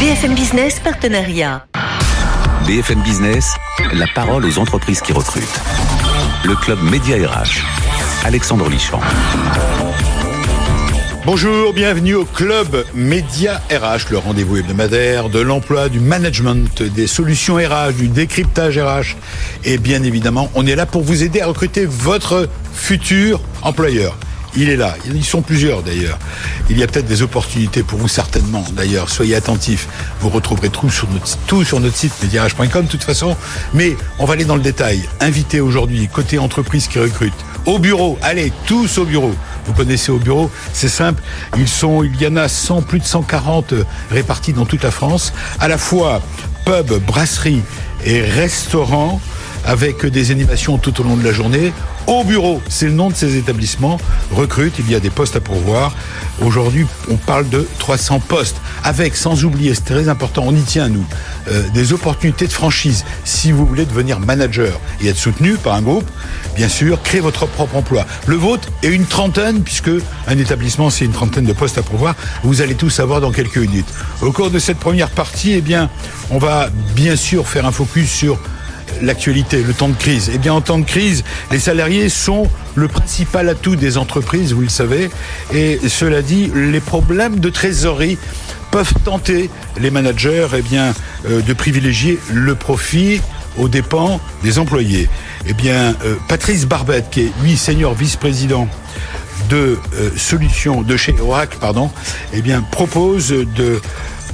BFM Business Partenariat. BFM Business, la parole aux entreprises qui recrutent. Le club Média RH. Alexandre Lichamp. Bonjour, bienvenue au club Média RH, le rendez-vous hebdomadaire de l'emploi, du management, des solutions RH, du décryptage RH. Et bien évidemment, on est là pour vous aider à recruter votre futur employeur. Il est là. Ils sont plusieurs d'ailleurs. Il y a peut-être des opportunités pour vous certainement. D'ailleurs, soyez attentifs. Vous retrouverez tout sur notre, tout sur notre site mediarage.com de toute façon. Mais on va aller dans le détail. Invité aujourd'hui, côté entreprise qui recrute. Au bureau. Allez, tous au bureau. Vous connaissez au bureau, c'est simple. Ils sont, il y en a 100, plus de 140 répartis dans toute la France. À la fois pub, brasserie et restaurant avec des animations tout au long de la journée. Au bureau, c'est le nom de ces établissements. Recrute, il y a des postes à pourvoir. Aujourd'hui, on parle de 300 postes, avec, sans oublier, c'est très important, on y tient, nous, euh, des opportunités de franchise. Si vous voulez devenir manager et être soutenu par un groupe, bien sûr, créez votre propre emploi. Le vôtre est une trentaine, puisque un établissement, c'est une trentaine de postes à pourvoir. Vous allez tout savoir dans quelques minutes. Au cours de cette première partie, eh bien, on va bien sûr faire un focus sur l'actualité, le temps de crise. Eh bien, en temps de crise, les salariés sont le principal atout des entreprises, vous le savez. Et cela dit, les problèmes de trésorerie peuvent tenter les managers eh bien, euh, de privilégier le profit aux dépens des employés. Eh bien, euh, Patrice Barbette, qui est lui senior vice-président de euh, solutions de chez Oracle, pardon, eh bien, propose de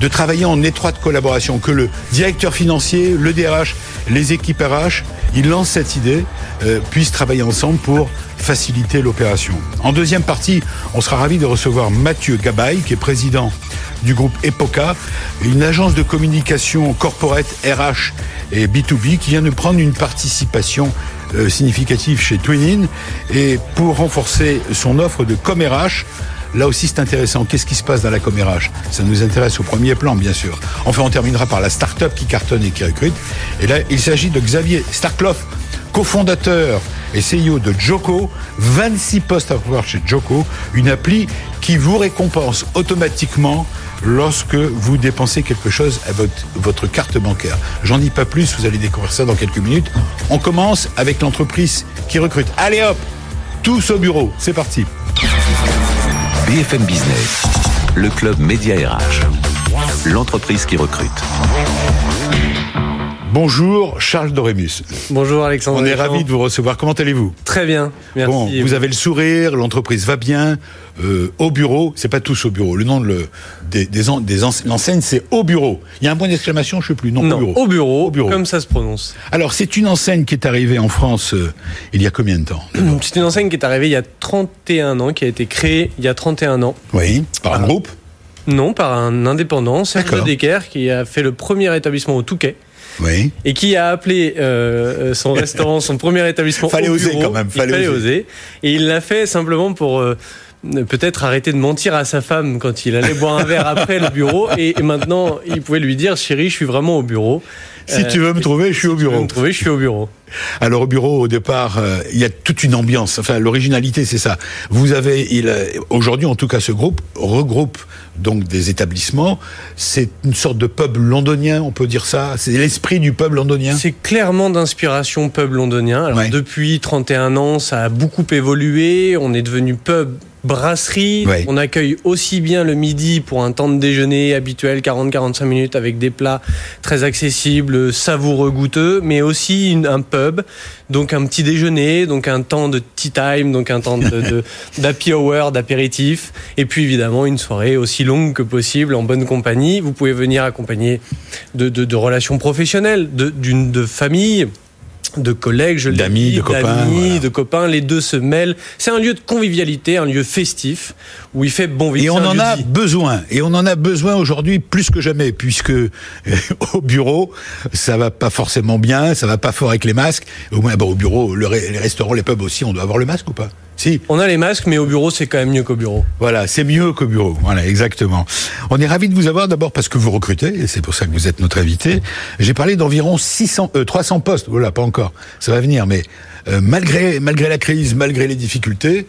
de travailler en étroite collaboration, que le directeur financier, le DRH, les équipes RH, ils lancent cette idée, euh, puissent travailler ensemble pour faciliter l'opération. En deuxième partie, on sera ravi de recevoir Mathieu Gabaye, qui est président du groupe Epoca, une agence de communication corporate RH et B2B qui vient de prendre une participation euh, significative chez Twinin et pour renforcer son offre de com RH, Là aussi, c'est intéressant. Qu'est-ce qui se passe dans la commérage? Ça nous intéresse au premier plan, bien sûr. Enfin, on terminera par la start-up qui cartonne et qui recrute. Et là, il s'agit de Xavier Starkloff, cofondateur et CEO de Joko. 26 postes à pouvoir chez Joko, une appli qui vous récompense automatiquement lorsque vous dépensez quelque chose à votre, votre carte bancaire. J'en dis pas plus, vous allez découvrir ça dans quelques minutes. On commence avec l'entreprise qui recrute. Allez hop, tous au bureau, c'est parti. BFM Business, le club Média RH, l'entreprise qui recrute. Bonjour Charles Dorémus. Bonjour Alexandre. On est ravi de vous recevoir. Comment allez-vous? Très bien, merci. Bon, vous avez le sourire, l'entreprise va bien. Euh, au bureau, c'est pas tous au bureau. Le nom de le, des, des, des l'enseigne, c'est au bureau. Il y a un point d'exclamation, je sais plus. Non, non au, bureau. au bureau. Au bureau. Comme ça se prononce. Alors, c'est une enseigne qui est arrivée en France euh, il y a combien de temps C'est une enseigne qui est arrivée il y a 31 ans, qui a été créée il y a 31 ans. Oui, par un ah. groupe? Non, par un indépendant, Serge Decker, qui a fait le premier établissement au Touquet. Oui. Et qui a appelé euh, son restaurant, son premier établissement. Fallait au oser quand même. Fallait, fallait oser. oser. Et il l'a fait simplement pour. Euh, peut-être arrêter de mentir à sa femme quand il allait boire un verre après le bureau et, maintenant il pouvait lui dire chérie je suis vraiment au bureau si euh, tu veux me trouver je suis au bureau si tu veux me trouver je suis au bureau alors au bureau, au départ, euh, il y a toute une ambiance. Enfin, l'originalité, c'est ça. Vous avez, il, aujourd'hui, en tout cas, ce groupe regroupe donc des établissements. C'est une sorte de pub londonien, on peut dire ça. C'est l'esprit du pub londonien. C'est clairement d'inspiration pub londonien. Alors, Ouais. depuis 31 ans, ça a beaucoup évolué. On est devenu pub brasserie. Ouais. On accueille aussi bien le midi pour un temps de déjeuner habituel, 40-45 minutes, avec des plats très accessibles, savoureux, goûteux, mais aussi une- un pub, donc un petit déjeuner, donc un temps de tea time, donc un temps de- de- hour, d'apéritif, et puis évidemment une soirée aussi longue que possible en bonne compagnie. Vous pouvez venir accompagné de, de- relations professionnelles, de, d'une de famille de collègues, je l'ai D'amis, dit, de copains, voilà. de copains, les deux se mêlent. C'est un lieu de convivialité, un lieu festif où il fait bon vivre. Et on en a besoin. Et on en a besoin aujourd'hui plus que jamais, puisque euh, au bureau, ça va pas forcément bien, ça va pas fort avec les masques. Au moins, bon, au bureau, le les restaurants, les pubs aussi, on doit avoir le masque ou pas? Si. On a les masques, mais au bureau, c'est quand même mieux qu'au bureau. Voilà, c'est mieux qu'au bureau. Voilà, exactement. On est ravi de vous avoir d'abord parce que vous recrutez, et c'est pour ça que vous êtes notre invité. J'ai parlé d'environ 600, euh, 300 postes. Voilà, pas encore. Ça va venir, mais euh, malgré malgré la crise, malgré les difficultés,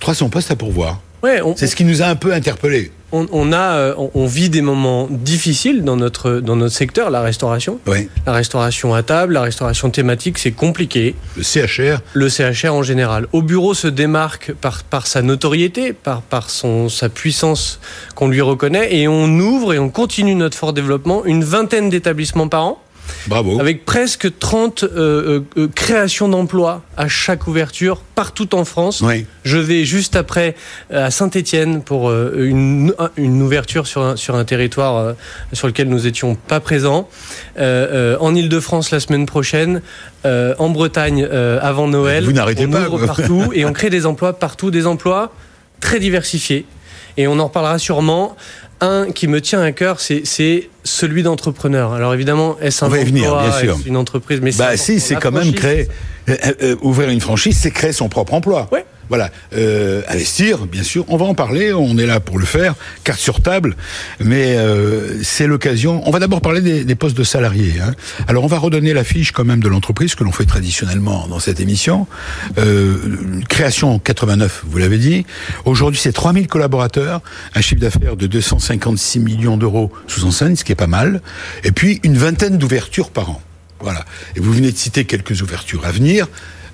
300 postes à pourvoir. Ouais, on, C'est ce qui nous a un peu interpellés. On, on a, euh, on, on vit des moments difficiles dans notre dans notre secteur, la restauration. Oui. La restauration à table, la restauration thématique, c'est compliqué. Le CHR. Le CHR en général. Au bureau se démarque par, par sa notoriété, par, par son, sa puissance qu'on lui reconnaît, et on ouvre et on continue notre fort développement, une vingtaine d'établissements par an. Bravo. Avec presque 30 euh, euh, créations d'emplois à chaque ouverture partout en France. Oui. Je vais juste après euh, à Saint-Étienne pour euh, une, une ouverture sur un, sur un territoire euh, sur lequel nous étions pas présents. Euh, euh, en Ile-de-France la semaine prochaine, euh, en Bretagne euh, avant Noël. Vous n'arrêtez pas, ouvre partout et on crée des emplois partout, des emplois très diversifiés. Et on en reparlera sûrement. Un qui me tient à cœur, c'est celui d'entrepreneur. Alors évidemment, est-ce un On va y venir, emploi, bien sûr. une entreprise Mais Bah si, c'est quand même créer, euh, euh, ouvrir une franchise, c'est créer son propre emploi. Ouais. Voilà, euh, investir, bien sûr, on va en parler, on est là pour le faire, carte sur table, mais euh, c'est l'occasion. On va d'abord parler des, postes de salariés. Hein. Alors on va redonner la fiche quand même de l'entreprise que l'on fait traditionnellement dans cette émission. Euh, création en 89, vous l'avez dit. Aujourd'hui, c'est 3000 collaborateurs, un chiffre d'affaires de 256 millions d'euros sous enseigne, ce qui est pas mal, et puis une vingtaine d'ouvertures par an. Voilà. Et vous venez de citer quelques ouvertures à venir.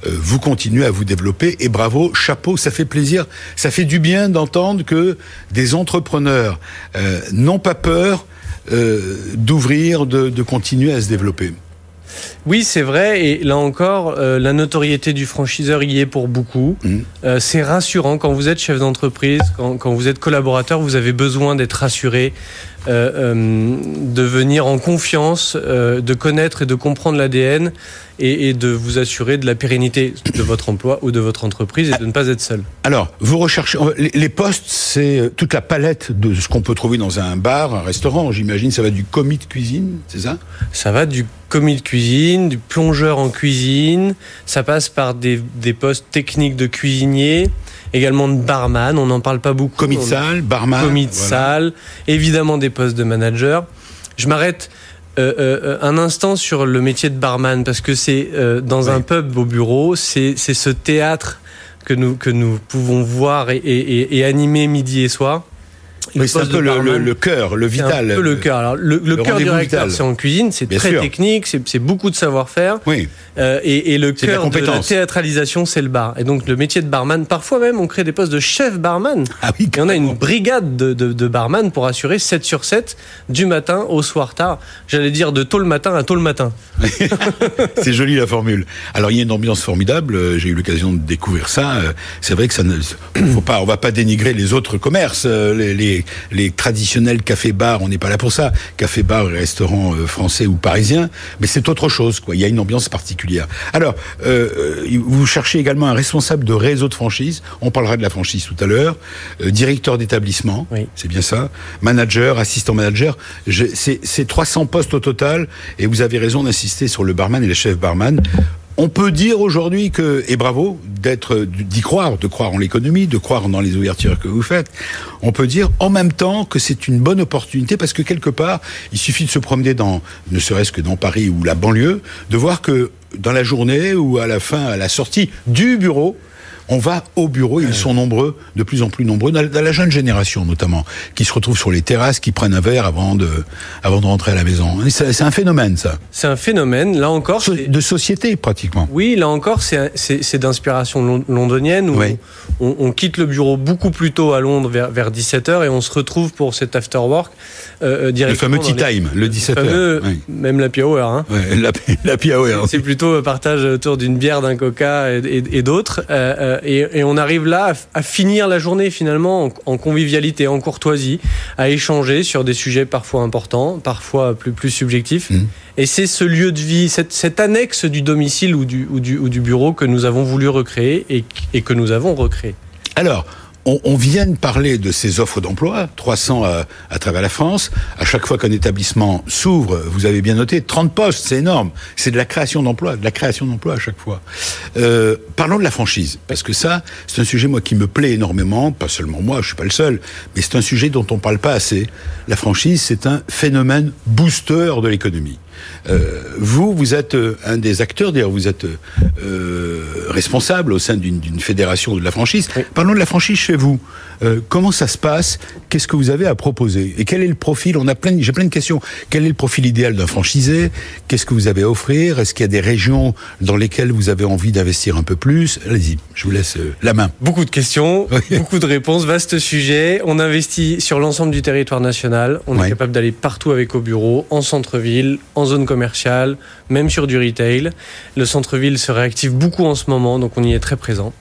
Euh, vous continuez à vous développer et bravo, chapeau, ça fait plaisir, ça fait du bien d'entendre que des entrepreneurs euh, n'ont pas peur euh, d'ouvrir, de, de continuer à se développer. Oui, c'est vrai. Et là encore, euh, la notoriété du franchiseur y est pour beaucoup. Euh, c'est rassurant quand vous êtes chef d'entreprise, quand, quand vous êtes collaborateur, vous avez besoin d'être rassuré, de venir en confiance, euh, de connaître et de comprendre l'ADN et, et de vous assurer de la pérennité de votre emploi ou de votre entreprise et de ne pas être seul. Alors, vous recherchez les, les postes, c'est euh, toute la palette de ce qu'on peut trouver dans un bar, un restaurant. J'imagine, ça va du commis de cuisine, c'est ça? Ça va du commis de cuisine, du plongeur en cuisine, ça passe par des, des postes techniques de cuisinier, également de barman, on n'en parle pas beaucoup. Commis de salle, barman. commis de voilà. salle, évidemment des postes de manager. Je m'arrête euh, euh, un instant sur le métier de barman parce que c'est euh, dans Ouais. un pub au bureau, c'est c'est ce théâtre que nous que nous pouvons voir et, et, et- et animer midi et soir. Oui, c'est un peu le, le, barman, le cœur, le c'est vital. un peu le cœur. Alors, le, cœur du réacteur, c'est en cuisine, c'est très sûr. technique, c'est beaucoup de savoir-faire. Oui. Euh, et, et le C'est de cœur de, la théâtralisation, c'est le bar. Et donc le métier de barman, parfois même, on crée des postes de chef barman. Ah oui, Et on a une brigade de, de, de barman pour assurer 7 sur 7 du matin au soir tard. J'allais dire de tôt le matin à tôt le matin. C'est joli la formule. Alors il y a une ambiance formidable. euh, J'ai eu l'occasion de découvrir ça. euh, C'est vrai que ça ne faut pas. On va pas dénigrer les autres commerces, les, les, les traditionnels cafés-bars. On n'est pas là pour ça. Café-bar, et restaurants euh, français ou parisiens. Mais c'est autre chose. Quoi. Il y a une ambiance particulière. Alors euh, euh, vous cherchez également un responsable de réseau de franchise. On parlera de la franchise tout à l'heure. Euh, directeur d'établissement. Oui. C'est bien ça. Manager, assistant manager. C'est 300 postes au total. Et vous avez raison d'insister sur le barman et le chef barman. On peut dire aujourd'hui que, et bravo, d'être, d'y croire, de croire en l'économie, de croire dans les ouvertures que vous faites. On peut dire en même temps que c'est une bonne opportunité parce que quelque part, il suffit de se promener dans, ne serait-ce que dans Paris ou la banlieue, de voir que dans la journée ou à la fin, à la sortie du bureau, on va au bureau, ils sont nombreux, de plus en plus nombreux, dans la jeune génération notamment, qui se retrouvent sur les terrasses, qui prennent un verre avant de, avant de rentrer à la maison. C'est un phénomène, ça. C'est un phénomène, là encore. So- De société, pratiquement. Oui, là encore, c'est- d'inspiration lon- londonienne où Oui. on, on quitte le bureau beaucoup plus tôt à Londres vers, vers 17h et on se retrouve pour cet after work euh, euh, Le directement fameux tea les- time, le 17h. fameux- Oui. Même la hour, hein. Ouais, la, la PAO, C'est plutôt un partage autour d'une bière, d'un coca et, et- et d'autres. Euh, euh, et, et on arrive là à, à finir la journée finalement en, en convivialité, en courtoisie, à échanger sur des sujets parfois importants, parfois plus, plus subjectifs. Mhm. Et c'est ce lieu de vie, cette, cette annexe du domicile ou du, ou, du, ou du bureau que nous avons voulu recréer et, et que nous avons recréé. Alors, on, vient de parler de ces offres d'emploi, 300 à, à travers la France. À chaque fois qu'un établissement s'ouvre, vous avez bien noté, 30 postes, c'est énorme. C'est de la création d'emplois, de la création d'emplois à chaque fois. Euh, parlons de la franchise, parce que ça, c'est un sujet moi qui me plaît énormément. Pas seulement moi, je suis pas le seul, mais c'est un sujet dont on parle pas assez. La franchise, c'est un phénomène booster de l'économie. Euh, vous, vous êtes euh, un des acteurs, d'ailleurs, vous êtes euh, responsable au sein d'une fédération de la franchise. Parlons de la franchise chez vous. Euh, comment ça se passe? Qu'est-ce que vous avez à proposer? Et quel est le profil? On a plein, j'ai plein de questions. Quel est le profil idéal d'un franchisé? Qu'est-ce que vous avez à offrir? Est-ce qu'il y a des régions dans lesquelles vous avez envie d'investir un peu plus? Allez-y, je vous laisse la main. Beaucoup de questions, Oui. beaucoup de réponses, vaste sujet. On investit sur l'ensemble du territoire national. On est capable d'aller partout avec au bureau, en centre-ville, en zone commerciale, même sur du retail. Le centre-ville se réactive beaucoup en ce moment, donc on y est très présent.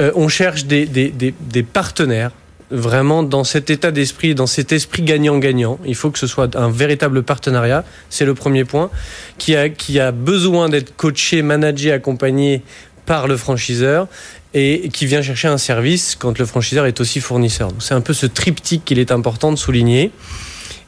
Euh, on cherche des, partenaires vraiment dans cet état d'esprit, dans cet esprit gagnant-gagnant. Il faut que ce soit un véritable partenariat, c'est le premier point, qui a, qui a besoin d'être coaché, managé, accompagné par le franchiseur et qui vient chercher un service quand le franchiseur est aussi fournisseur. C'est un peu ce triptyque qu'il est important de souligner.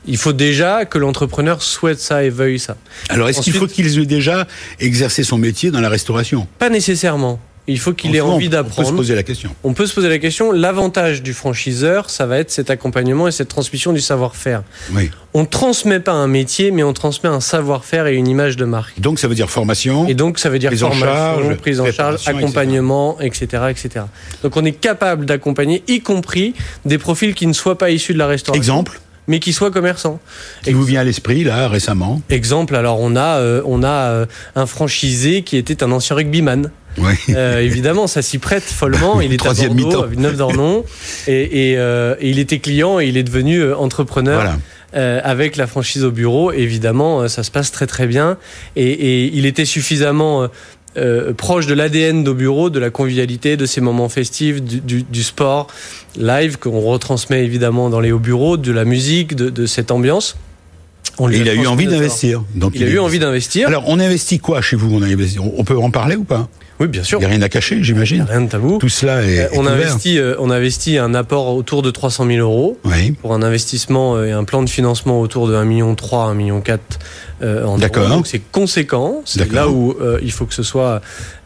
Il faut déjà que l'entrepreneur souhaite ça et veuille ça. Alors, est-ce qu'il faut qu'il ait déjà exercé son métier dans la restauration? Pas nécessairement. Il faut qu'il ait envie On peut se d'apprendre. poser la question. On peut se poser la question, l'avantage du franchiseur, ça va être cet accompagnement et cette transmission du savoir-faire. Oui. On transmet pas un métier, mais on transmet un savoir-faire et une image de marque. Donc, ça veut dire formation. Et donc, ça veut dire Prise en charge, prise en charge, préparation, etc. accompagnement, etc., etc. Donc, on est capable d'accompagner, y compris des profils qui ne soient pas issus de la restauration, Exemple mais qui soient commerçants. qui vous vient à l'esprit, là, récemment Exemple, alors on a, euh, on a euh, un franchisé qui était un ancien rugbyman. Oui. Euh, évidemment, ça s'y prête follement. Il est à Bordeaux, à Villeneuve-d'Ornon, et, et, euh, et il était client et il est devenu euh, entrepreneur. Voilà. Euh, avec la franchise au bureau, évidemment, euh, ça se passe très très bien. Et, et il était suffisamment euh, euh, proche de l'ADN d'au bureau, de la convivialité, de ces moments festifs, du, du- du sport live qu'on retransmet évidemment dans les hauts bureaux, de la musique, de, de cette ambiance. On lui Et il a eu envie d'investir. Donc. Il a eu envie d'investir. Alors, on investit quoi chez vous on, investi peut en parler ou pas? Oui, bien sûr. Il n'y a rien à cacher, j'imagine. Rien de tabou. Tout cela est, Euh, est on, investit, euh, on investit un apport autour de 300 000 euros Oui. pour un investissement et un plan de financement autour de 1,3 million, 1,4 million en D'accord. Donc c'est conséquent. C'est D'accord. là où euh, il faut que ce soit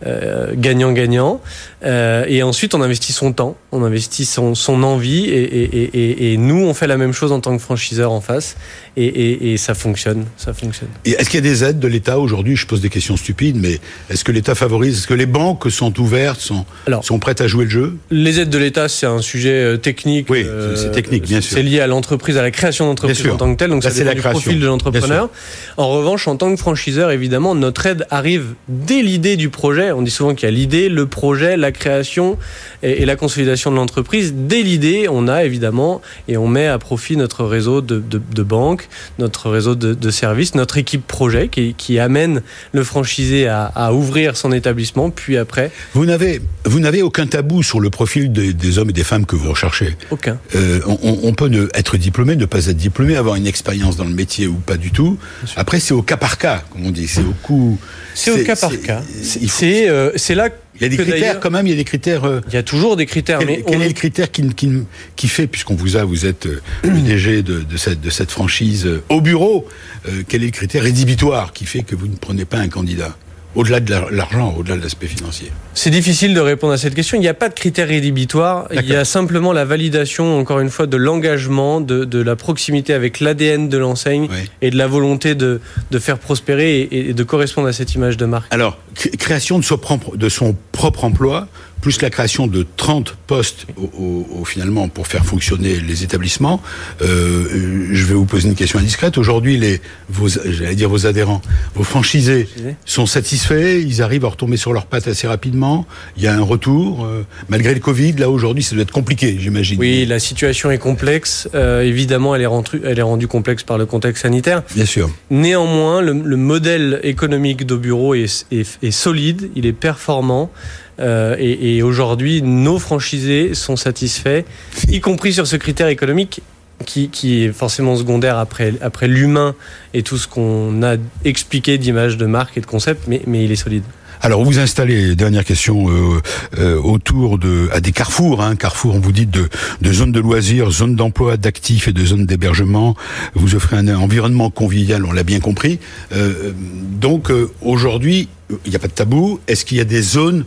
euh, gagnant-gagnant. Euh, et ensuite, on investit son temps, on investit son, son envie. Et, et, et, et- et nous, on fait la même chose en tant que franchiseur en face. Et, ça fonctionne. Ça fonctionne. Est-ce qu'il y a des aides de l'État aujourd'hui? Je pose des questions stupides, mais est-ce que l'État favorise Est-ce que les banques sont ouvertes, sont, Alors- sont prêtes à jouer le jeu? Les aides de l'État, c'est un sujet euh, technique. Oui, c'est technique, bien sûr. C'est lié à l'entreprise, à la création d'entreprise en tant que telle. Donc Là, ça c'est dépend la du création, profil de l'entrepreneur. En revanche, en tant que franchiseur, évidemment, notre aide arrive dès l'idée du projet. On dit souvent qu'il y a l'idée, le projet, la création et, et la consolidation de l'entreprise. Dès l'idée, on a évidemment et on met à profit notre réseau de, de, de banques, notre réseau de, de services, notre équipe projet qui, qui amène le franchisé à, à ouvrir son établissement, puis après, Vous n'avez, vous n'avez aucun tabou sur le profil des, des hommes et des femmes que vous recherchez? aucun. Euh, on, on peut ne, être diplômé, ne pas être diplômé, avoir une expérience dans le métier ou pas du tout. Après, c'est au cas par cas, comme on dit. C'est au coup. C'est au cas par cas. c'est- euh, là il y a des critères quand même. Il y a des critères. euh, Il y a toujours des critères, Quel, mais quel on- est le critère qui, qui, qui fait, puisqu'on vous a, vous êtes euh, le DG de, de, cette, de cette franchise euh, au bureau, euh, quel est le critère rédhibitoire qui fait que vous ne prenez pas un candidat? Au-delà de la- l'argent, au-delà de l'aspect financier. c'est difficile de répondre à cette question. Il n'y a pas de critères rédhibitoires. Il y a simplement la validation, encore une fois, de l'engagement, de, de la proximité avec l'ADN de l'enseigne et de la volonté de, de faire prospérer et, et de correspondre à cette image de marque. Alors, cré- création de son, propre, de son propre emploi, plus la création de 30 postes au, au- au- finalement pour faire fonctionner les établissements. Euh, je vais vous poser une question indiscrète. Aujourd'hui, les vos, j'allais dire vos adhérents, vos franchisés sont satisfaits. Ils arrivent à retomber sur leurs pattes assez rapidement. Il y a un retour, euh, malgré le Covid. Là aujourd'hui, ça doit être compliqué, j'imagine. Oui, la situation est complexe. Euh, évidemment, elle est, rendue, elle est rendue complexe par le contexte sanitaire. Bien sûr. Néanmoins, le, le modèle économique de bureau est, est- est solide, il est performant. Euh, et aujourd'hui, nos franchisés sont satisfaits, y compris sur ce critère économique qui, est forcément secondaire après, après l'humain et tout ce qu'on a expliqué d'image de marque et de concept, mais, mais il est solide. Alors vous installez, dernière question, euh, euh, autour de à des carrefours, hein, carrefours, on vous dit de, de zones de loisirs, zones d'emploi, d'actifs et de zones d'hébergement. Vous offrez un environnement convivial, on l'a bien compris. Donc aujourd'hui, il n'y a pas de tabou. Est-ce qu'il y a des zones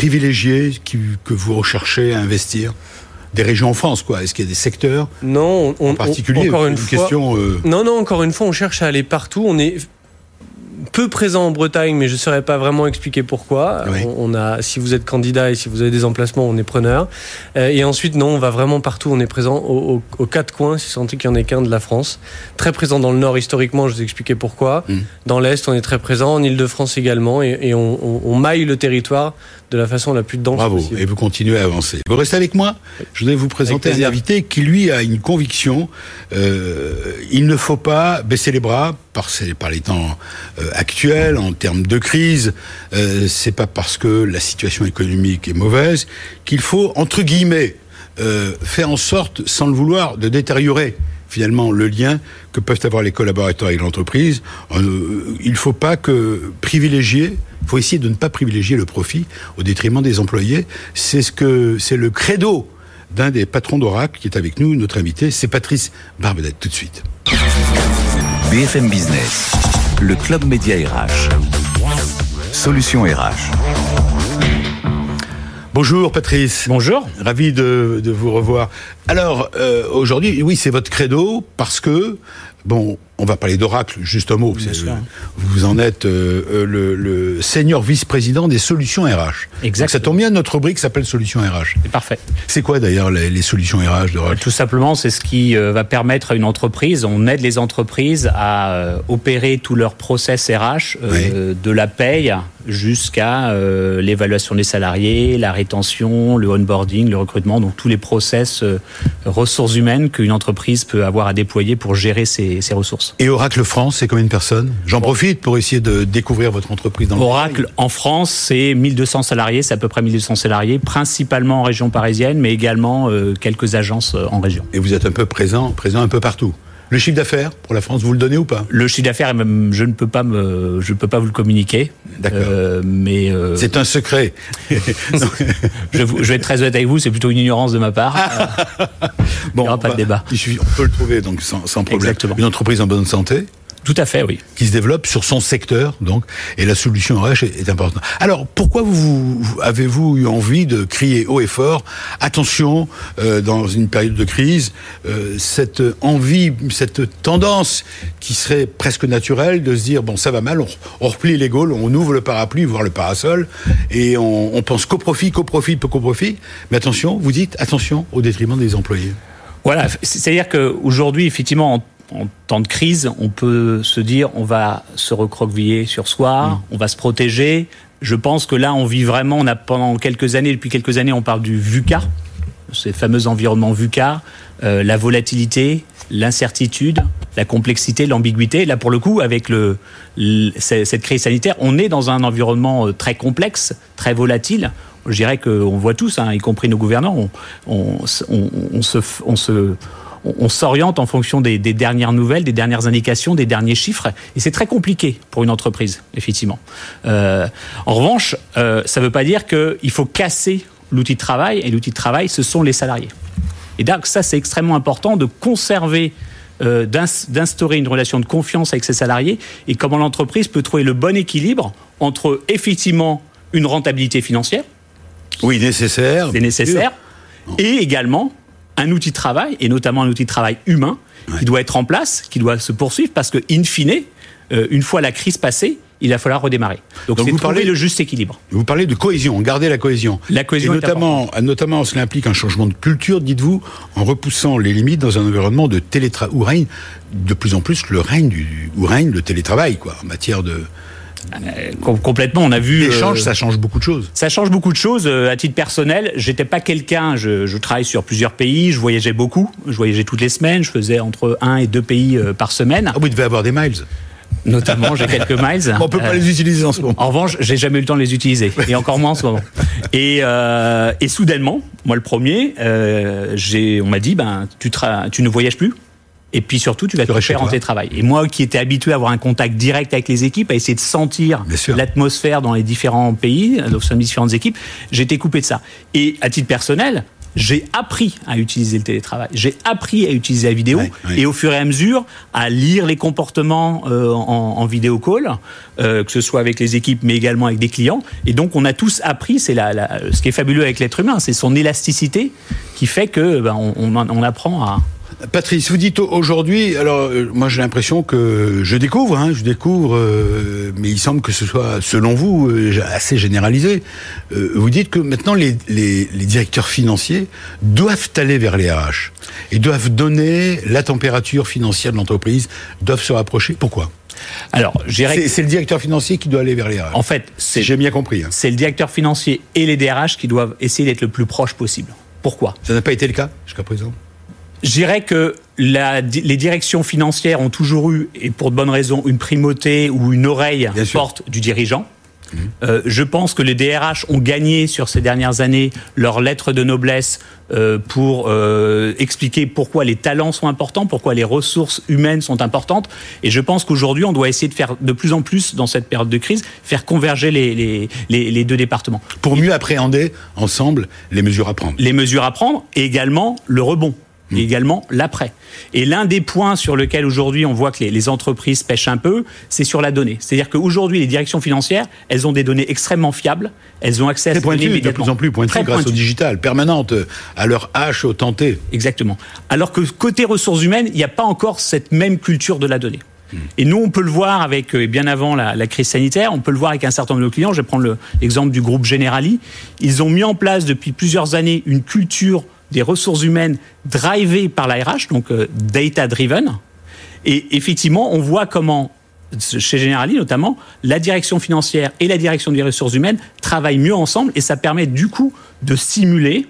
privilégiées qui, que vous recherchez à investir Des régions en France, quoi Est-ce qu'il y a des secteurs Non, on, en on- particulier encore une, une fois. question. euh, Non, non, encore une fois, on cherche à aller partout. On est peu présent en Bretagne, mais je ne saurais pas vraiment expliquer pourquoi. Oui. On, a, si vous êtes candidat et si vous avez des emplacements, on est preneur. Euh, et ensuite, non, on va vraiment partout. On est présent aux, aux- aux quatre coins, si est qu'il n'y en ait qu'un de la France. Très présent dans le Nord historiquement, je vous ai expliqué pourquoi. Mm. Dans l'Est, on est très présent, en Ile-de-France également, et, et on, on- on maille le territoire de la façon la plus dense Bravo, possible. et vous continuez à avancer. Vous restez avec moi Je voudrais vous présenter un invité qui, lui, a une conviction. Euh, il ne faut pas baisser les bras par, ces- par les temps euh, actuels, en termes de crise. Euh, C'est pas parce que la situation économique est mauvaise qu'il faut, entre guillemets, euh, faire en sorte, sans le vouloir, de détériorer finalement le lien que peuvent avoir les collaborateurs avec l'entreprise. Il ne faut pas que privilégier, il faut essayer de ne pas privilégier le profit au détriment des employés. C'est ce que c'est le credo d'un des patrons d'Oracle qui est avec nous, notre invité, c'est Patrice Barbedette, tout de suite. BFM Business, le club média RH. Solution RH. Bonjour Patrice. Bonjour. Ravi de, de vous revoir. Alors, euh, aujourd'hui, oui, c'est votre credo parce que, bon, on va parler d'Oracle, juste un mot. C'est- sûr. Vous en êtes euh, euh, le, le senior vice-président des solutions RH. Exactement. Donc, ça tombe bien, notre rubrique s'appelle Solutions RH. C'est parfait. C'est quoi d'ailleurs les, les solutions RH d'Oracle Tout simplement, c'est ce qui euh, va permettre à une entreprise, on aide les entreprises à euh, opérer tout leur process RH, euh, de la paye jusqu'à euh, l'évaluation des salariés, la rétention, le onboarding, le recrutement, donc tous les process euh, ressources humaines qu'une entreprise peut avoir à déployer pour gérer ses, ses ressources. Et Oracle France, c'est combien de personnes? J'en profite pour essayer de découvrir votre entreprise dans le Oracle en France, c'est 1200 salariés, c'est à peu près 1200 salariés, principalement en région parisienne, mais également euh, quelques agences euh, en région. Et vous êtes un peu présent, présent un peu partout. Le chiffre d'affaires pour la France, vous le donnez ou pas? Le chiffre d'affaires, même, je ne peux pas me, je peux pas vous le communiquer. D'accord. Euh, mais euh, C'est un secret. je, vous- je vais être très honnête avec vous, c'est plutôt une ignorance de ma part. bon, Il y aura pas de débat. suffit- on peut le trouver donc sans, sans problème. Exactement. Une entreprise en bonne santé Tout à fait, oui. qui se développe sur son secteur, donc, et la solution RH est, importante. Alors, pourquoi vous, vous- avez-vous eu envie de crier haut et fort Attention, euh, dans une période de crise, euh, cette envie, cette tendance qui serait presque naturelle de se dire bon, ça va mal, on, on replie les gaules, on ouvre le parapluie, voire le parasol, et on, on pense qu'au profit, qu'au profit, qu'au profit. Mais attention, vous dites attention au détriment des employés. Voilà, c'est-à-dire qu'aujourd'hui, effectivement, en, temps de crise, on peut se dire on va se recroqueviller sur soi, on va se protéger. Je pense que là, on vit vraiment, on a pendant quelques années, depuis quelques années, on parle du VUCA, ces fameux environnements VUCA, euh, la volatilité, l'incertitude, la complexité, l'ambiguïté. Là, pour le coup, avec le, le- c- cette crise sanitaire, on est dans un environnement euh, très complexe, très volatile. Je dirais qu'on voit tous, hein, y compris nos gouvernants, on, on, on- on se, f- on se, on on s'oriente en fonction des, des dernières nouvelles, des dernières indications, des derniers chiffres, et c'est très compliqué pour une entreprise, effectivement. Euh, en revanche, euh, ça ne veut pas dire qu'il faut casser l'outil de travail, et l'outil de travail, ce sont les salariés. Et donc ça, c'est extrêmement important de conserver, euh, d'ins- d'instaurer une relation de confiance avec ses salariés, et comment l'entreprise peut trouver le bon équilibre entre effectivement une rentabilité financière, Oui, nécessaire. c'est nécessaire, et également un outil de travail, et notamment un outil de travail humain, qui doit être en place, qui doit se poursuivre, parce que, in fine, euh, une fois la crise passée, il va falloir redémarrer. Donc, Donc vous trouver parlez- le juste équilibre. Vous parlez de cohésion, garder la cohésion. La cohésion Et notamment, notamment, cela implique un changement de culture, dites-vous, en repoussant les limites dans un environnement de télétravail, où règne de plus en plus le règne du, où règne le télétravail, quoi, en matière de complètement, on a vu... d'échange, euh, ça change beaucoup de choses. Ça change beaucoup de choses. Euh, À titre personnel, j'étais pas quelqu'un. Je, je travaille sur plusieurs pays. Je voyageais beaucoup. Je voyageais toutes les semaines. Je faisais entre un et deux pays euh, par semaine. Ah, vous devez avoir des miles. Notamment, j'ai quelques miles. On peut pas Euh, les utiliser en ce moment. En revanche, j'ai jamais eu le temps de les utiliser, et encore moins en ce moment. Et, euh, et soudainement, moi le premier, euh, j'ai, on m'a dit, ben, tu ne voyages plus. Et puis surtout, tu vas Tu te faire en télétravail. Et moi, qui étais habitué à avoir un contact direct avec les équipes, à essayer de sentir l'atmosphère dans les différents pays, dans les différentes équipes, j'étais coupé de ça. Et à titre personnel, j'ai appris à utiliser le télétravail. J'ai appris à utiliser la vidéo et au fur et à mesure à lire les comportements euh, en, en vidéo call, euh, que ce soit avec les équipes mais également avec des clients. Et donc on a tous appris, c'est la, la- ce qui est fabuleux avec l'être humain, c'est son élasticité qui fait que ben, on, on- on apprend à, Patrice, vous dites aujourd'hui, alors euh, moi j'ai l'impression que je découvre, hein, je découvre, euh, mais il semble que ce soit, selon vous, euh, assez généralisé. Euh, vous dites que maintenant les, les, les directeurs financiers doivent aller vers les RH et doivent donner la température financière de l'entreprise, doivent se rapprocher. Pourquoi? Alors, c'est le directeur financier qui doit aller vers les RH. en fait, c'est J'ai bien compris. hein. c'est le directeur financier et les DRH qui doivent essayer d'être le plus proche possible. Pourquoi? Ça n'a pas été le cas jusqu'à présent? Je dirais que la- les directions financières ont toujours eu, et pour de bonnes raisons, une primauté ou une oreille Bien sûr. forte du dirigeant. Euh, je pense que les DRH ont gagné sur ces dernières années leur lettre de noblesse euh, pour euh, expliquer pourquoi les talents sont importants, pourquoi les ressources humaines sont importantes. Et je pense qu'aujourd'hui, on doit essayer de faire de plus en plus, dans cette période de crise, faire converger les, les, les, les deux départements. Pour mieux appréhender ensemble les mesures à prendre. les mesures à prendre et également le rebond. Et également l'après. Et l'un des points sur lequel aujourd'hui on voit que les, les entreprises pêchent un peu, c'est sur la donnée. C'est-à-dire qu'aujourd'hui les directions financières, elles ont des données extrêmement fiables, elles ont accès à ces données pointues, de plus en plus pointues grâce au digital, permanente, euh, à leur hache, au tenté. Exactement. Alors que côté ressources humaines, il n'y a pas encore cette même culture de la donnée. Et nous, on peut le voir avec, euh, bien avant la, la crise sanitaire, on peut le voir avec un certain nombre de clients. Je vais prendre le- l'exemple du groupe Generali. Ils ont mis en place depuis plusieurs années une culture des ressources humaines drivée par la RH, donc euh, data-driven. Et effectivement, on voit comment, chez Generali notamment, la direction financière et la direction des ressources humaines travaillent mieux ensemble et ça permet du coup de simuler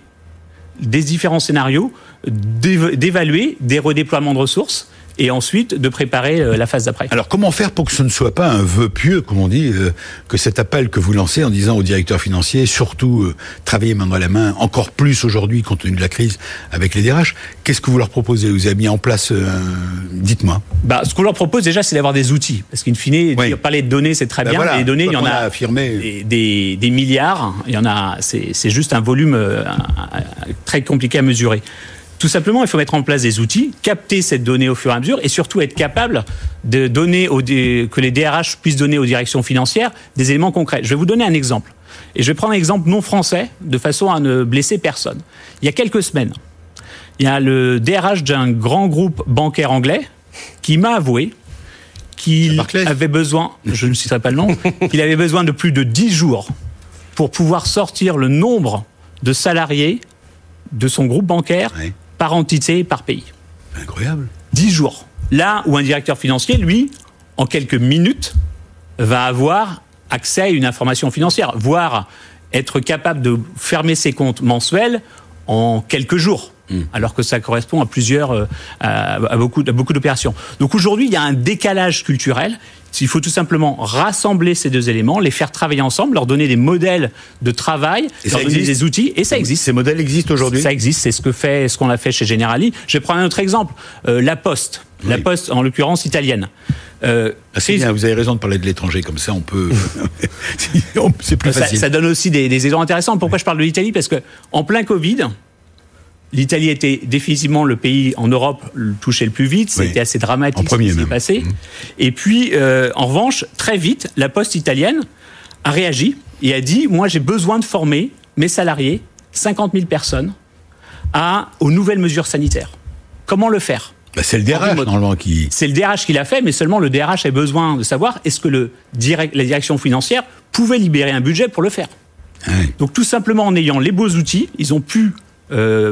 des différents scénarios, d'év- d'évaluer des redéploiements de ressources et ensuite de préparer euh, la phase d'après. Alors comment faire pour que ce ne soit pas un vœu pieux, comme on dit, euh, que cet appel que vous lancez en disant au directeur financier, surtout euh, travailler main dans la main, encore plus aujourd'hui compte tenu de la crise avec les DRH, qu'est-ce que vous leur proposez? Vous avez mis en place, euh, dites-moi. Bah, ce qu'on leur propose déjà, c'est d'avoir des outils. Parce qu'in fine, Oui. dire- parler de données, c'est très Ben bien. voilà, mais les données, il y en a, a affirmé. des, des- des milliards. Il y en a. C'est juste un volume très compliqué à mesurer. Tout simplement, il faut mettre en place des outils, capter cette donnée au fur et à mesure, et surtout être capable de donner aux, que les DRH puissent donner aux directions financières des éléments concrets. Je vais vous donner un exemple. Et je vais prendre un exemple non français, de façon à ne blesser personne. Il y a quelques semaines, il y a le DRH d'un grand groupe bancaire anglais qui m'a avoué qu'il avait besoin, je ne citerai pas le nom, qu'il avait besoin de plus de 10 jours pour pouvoir sortir le nombre de salariés de son groupe bancaire. Par entité, par pays. Incroyable. 10 jours. Là où un directeur financier, lui, en quelques minutes, va avoir accès à une information financière, voire être capable de fermer ses comptes mensuels en quelques jours. Alors que ça correspond à plusieurs, euh, à, à beaucoup, à beaucoup d'opérations. Donc aujourd'hui, il y a un décalage culturel. Il faut tout simplement rassembler ces deux éléments, les faire travailler ensemble, leur donner des modèles de travail, Et leur donner des outils, et ça existe. Ces modèles existent aujourd'hui Ça existe, c'est ce que fait, ce qu'on a fait chez Generali. Je vais prendre un autre exemple, Euh, la Poste, la. Poste en l'occurrence italienne. Euh, Ah, c'est bien, vous avez raison de parler de l'étranger, comme ça on peut... c'est plus ça, facile. ça donne aussi des, des exemples intéressants. Pourquoi je parle de l'Italie? Parce que en plein Covid, l'Italie était définitivement le pays en Europe le- touché le plus vite. Oui. C'était assez dramatique ce qui s'est passé. Et puis, euh, en revanche, très vite, la Poste italienne a réagi et a dit moi, j'ai besoin de former mes salariés, 50 000 personnes, à, aux nouvelles mesures sanitaires. Comment le faire? Bah, c'est le DRH, normalement, qui... C'est le DRH qui l'a fait, mais seulement le DRH a besoin de savoir est-ce que le direct, la direction financière pouvait libérer un budget pour le faire? Ouais. Donc tout simplement en ayant les beaux outils, ils ont pu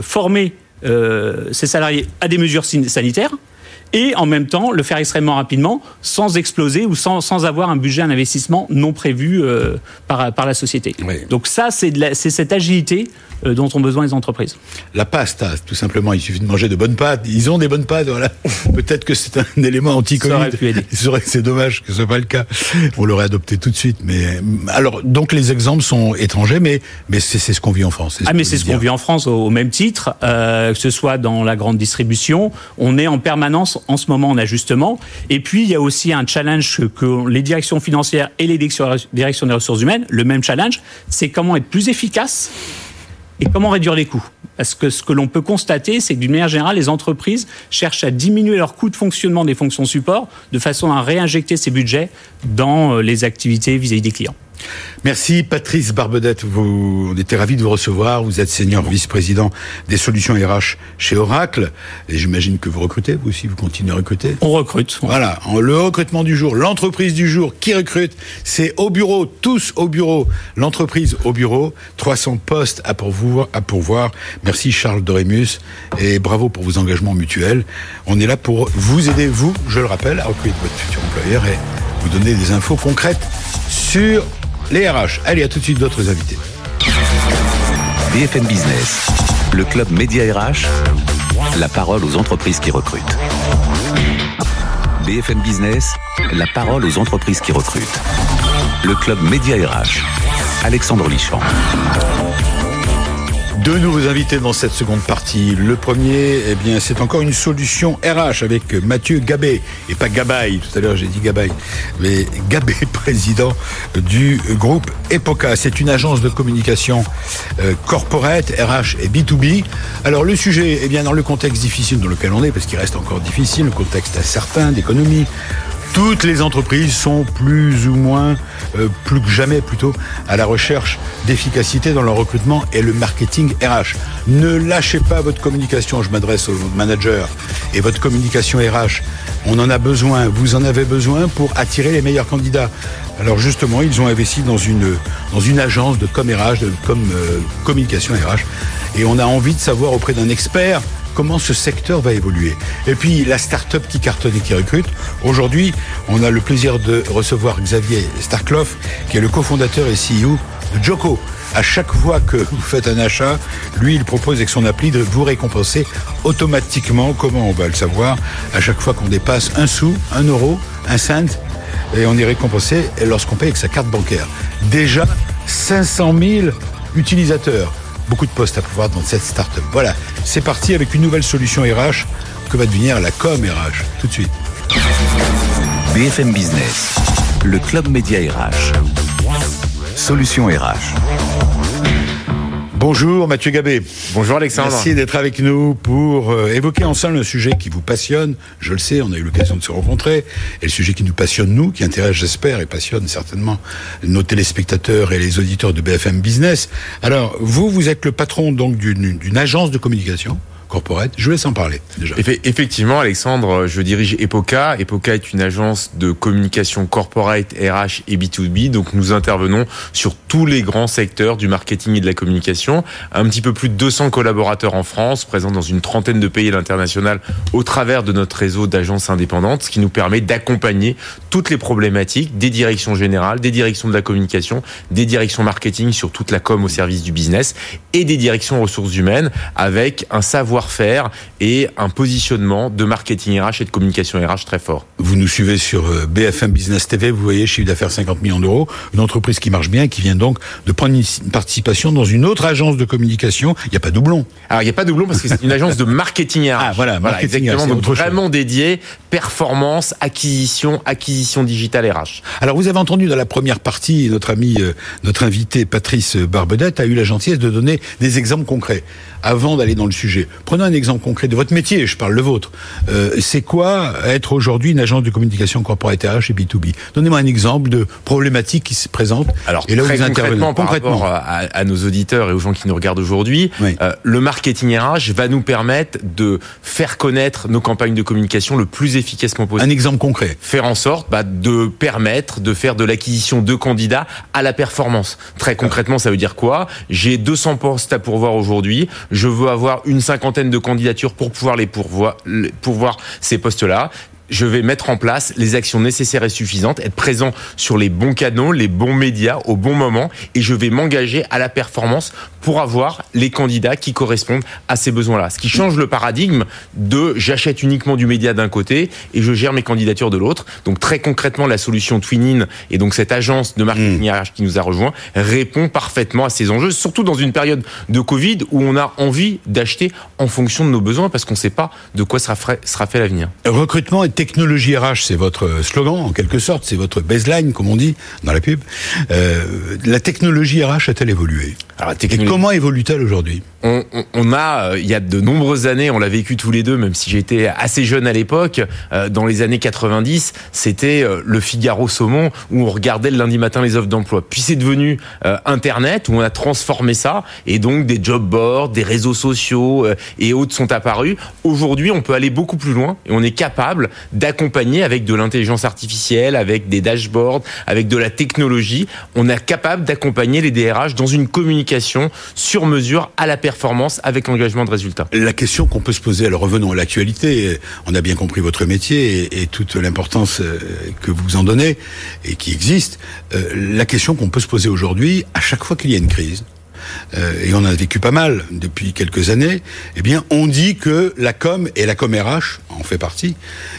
former euh, ces salariés à des mesures sanitaires et en même temps le faire extrêmement rapidement sans exploser ou sans, sans avoir un budget, un investissement non prévu euh, par, par la société. Oui. Donc ça, c'est cette agilité euh, dont ont besoin les entreprises. La pasta, tout simplement, il suffit de manger de bonnes pâtes. Ils ont des bonnes pâtes, voilà. Peut-être que c'est un élément anti-Covid. C'est dommage que ce soit pas le cas. On l'aurait adopté tout de suite. Mais alors, donc les exemples sont étrangers, mais mais c'est ce qu'on vit en France. Ah, mais c'est ce qu'on vit en France au, au même titre, euh, que ce soit dans la grande distribution. On est en permanence en ce moment en ajustement. Et puis, il y a aussi un challenge que, les directions financières et les directions des ressources humaines, le même challenge, c'est comment être plus efficace et comment réduire les coûts. Parce que ce que l'on peut constater, c'est que d'une manière générale, les entreprises cherchent à diminuer leurs coûts de fonctionnement des fonctions support de façon à réinjecter ces budgets dans euh, les activités vis-à-vis des clients. Merci Patrice Barbedette, vous, on était ravis de vous recevoir. Vous êtes senior vice-président des solutions RH chez Oracle. Et j'imagine que vous recrutez, vous aussi, vous continuez à recruter On recrute. Voilà, le recrutement du jour, l'entreprise du jour qui recrute, c'est au bureau, tous au bureau. L'entreprise au bureau, 300 postes à pourvoir, à pourvoir. Merci Charles Dorémus et bravo pour vos engagements mutuels. On est là pour vous aider, vous, je le rappelle, à recruter votre futur employeur et vous donner des infos concrètes sur les RH. Allez, à tout de suite d'autres invités. BFM Business, le club Média RH, la parole aux entreprises qui recrutent. BFM Business, la parole aux entreprises qui recrutent. Le club Média RH, Alexandre Lichamp. Deux nouveaux invités dans cette seconde partie. Le premier, eh bien, c'est encore une solution RH avec Mathieu Gabé, et pas Gabaye, tout à l'heure j'ai dit Gabaye, mais Gabé, président du groupe Epoca. C'est une agence de communication euh, corporate, RH et B2B. Alors le sujet, eh bien, dans le contexte difficile dans lequel on est, parce qu'il reste encore difficile, le contexte incertain d'économie, toutes les entreprises sont plus ou moins, euh, plus que jamais plutôt, à la recherche d'efficacité dans leur recrutement et le marketing RH. Ne lâchez pas votre communication, je m'adresse aux managers, et votre communication RH. On en a besoin, vous en avez besoin pour attirer les meilleurs candidats. Alors justement, ils ont investi dans une, dans une agence de de com, euh, communication RH, et on a envie de savoir auprès d'un expert comment ce secteur va évoluer. Et puis la start-up qui cartonne et qui recrute. Aujourd'hui, on a le plaisir de recevoir Xavier Starkloff, qui est le cofondateur et CEO de Joko. À chaque fois que vous faites un achat, lui, il propose avec son appli de vous récompenser automatiquement. Comment on va le savoir? À chaque fois qu'on dépasse un sou, un euro, un cent, et on est récompensé lorsqu'on paye avec sa carte bancaire. Déjà 500 000 utilisateurs beaucoup de postes à pouvoir dans cette start-up. Voilà, c'est parti avec une nouvelle solution RH que va devenir la com RH. Tout de suite. BFM Business, le club média RH. Solution RH. Bonjour Mathieu Gabé. Bonjour Alexandre. Merci d'être avec nous pour euh, évoquer ensemble un sujet qui vous passionne. Je le sais, on a eu l'occasion de se rencontrer. Et le sujet qui nous passionne, nous, qui intéresse, j'espère, et passionne certainement nos téléspectateurs et les auditeurs de BFM Business. Alors, vous, vous êtes le patron donc d'une agence de communication corporate. Je vous laisse en parler déjà. Effectivement, Alexandre, je dirige Epoca. Epoca est une agence de communication corporate, RH et B2B. Donc nous intervenons sur tous les grands secteurs du marketing et de la communication. Un petit peu plus de 200 collaborateurs en France, présents dans une trentaine de pays à l'international au travers de notre réseau d'agences indépendantes, ce qui nous permet d'accompagner toutes les problématiques des directions générales, des directions de la communication, des directions marketing sur toute la com au service du business et des directions ressources humaines avec un savoir faire et un positionnement de marketing RH et de communication RH très fort. Vous nous suivez sur euh, BFM Business TV, vous voyez chiffre d'affaires 50 millions d'euros, une entreprise qui marche bien, qui vient donc de prendre une participation dans une autre agence de communication. Il n'y a pas doublon. Alors il n'y a pas doublon parce que c'est une agence de marketing RH. Ah voilà, marketing exactement, donc vraiment dédié performance, acquisition, acquisition digitale RH. Alors vous avez entendu dans la première partie, notre ami, euh, notre invité Patrice Barbedette a eu la gentillesse de donner des exemples concrets avant d'aller dans le sujet. Prenons un exemple concret de votre métier, je parle le vôtre. Euh, c'est quoi être aujourd'hui une agence de communication corporate RH et B2B Donnez-moi un exemple de problématique qui se présente. Alors, et là très concrètement, par rapport à, nos auditeurs et aux gens qui nous regardent aujourd'hui, euh, le marketing RH va nous permettre de faire connaître nos campagnes de communication le plus efficacement possible. Un exemple concret. Faire en sorte bah, de permettre de faire de l'acquisition de candidats à la performance. Très concrètement, ça veut dire quoi? J'ai 200 postes à pourvoir aujourd'hui je veux avoir une cinquantaine de candidatures pour pouvoir les pourvoir, pourvoir ces postes-là. Je vais mettre en place les actions nécessaires et suffisantes, être présent sur les bons canaux, les bons médias au bon moment, et je vais m'engager à la performance pour avoir les candidats qui correspondent à ces besoins-là. Ce qui change le paradigme de j'achète uniquement du média d'un côté et je gère mes candidatures de l'autre. Donc très concrètement, la solution Twinin et donc cette agence de marketing RH qui nous a rejoint répond parfaitement à ces enjeux, surtout dans une période de Covid où on a envie d'acheter en fonction de nos besoins parce qu'on ne sait pas de quoi sera fait, sera fait l'avenir. Recrutement et technologie RH, c'est votre slogan en quelque sorte, c'est votre baseline comme on dit dans la pub. Euh, la technologie RH a-t-elle évolué? Alors, comment évolue-t-elle aujourd'hui? On, a, euh, il y a de nombreuses années, on l'a vécu tous les deux, même si j'étais assez jeune à l'époque, euh, dans les années 90, c'était euh, le Figaro Saumon où on regardait le lundi matin les offres d'emploi. Puis c'est devenu Internet où on a transformé ça et donc des job boards, des réseaux sociaux et autres sont apparus. Aujourd'hui, on peut aller beaucoup plus loin et on est capable d'accompagner avec de l'intelligence artificielle, avec des dashboards, avec de la technologie. On est capable d'accompagner les DRH dans une communication sur mesure à la La question qu'on peut se poser, alors revenons à l'actualité, on a bien compris votre métier et, et toute l'importance euh, que vous en donnez et qui existe. Euh, la question qu'on peut se poser aujourd'hui, à chaque fois qu'il y a une crise, euh, et on en a vécu pas mal depuis quelques années, eh bien, on dit que la com et la com RH en fait partie,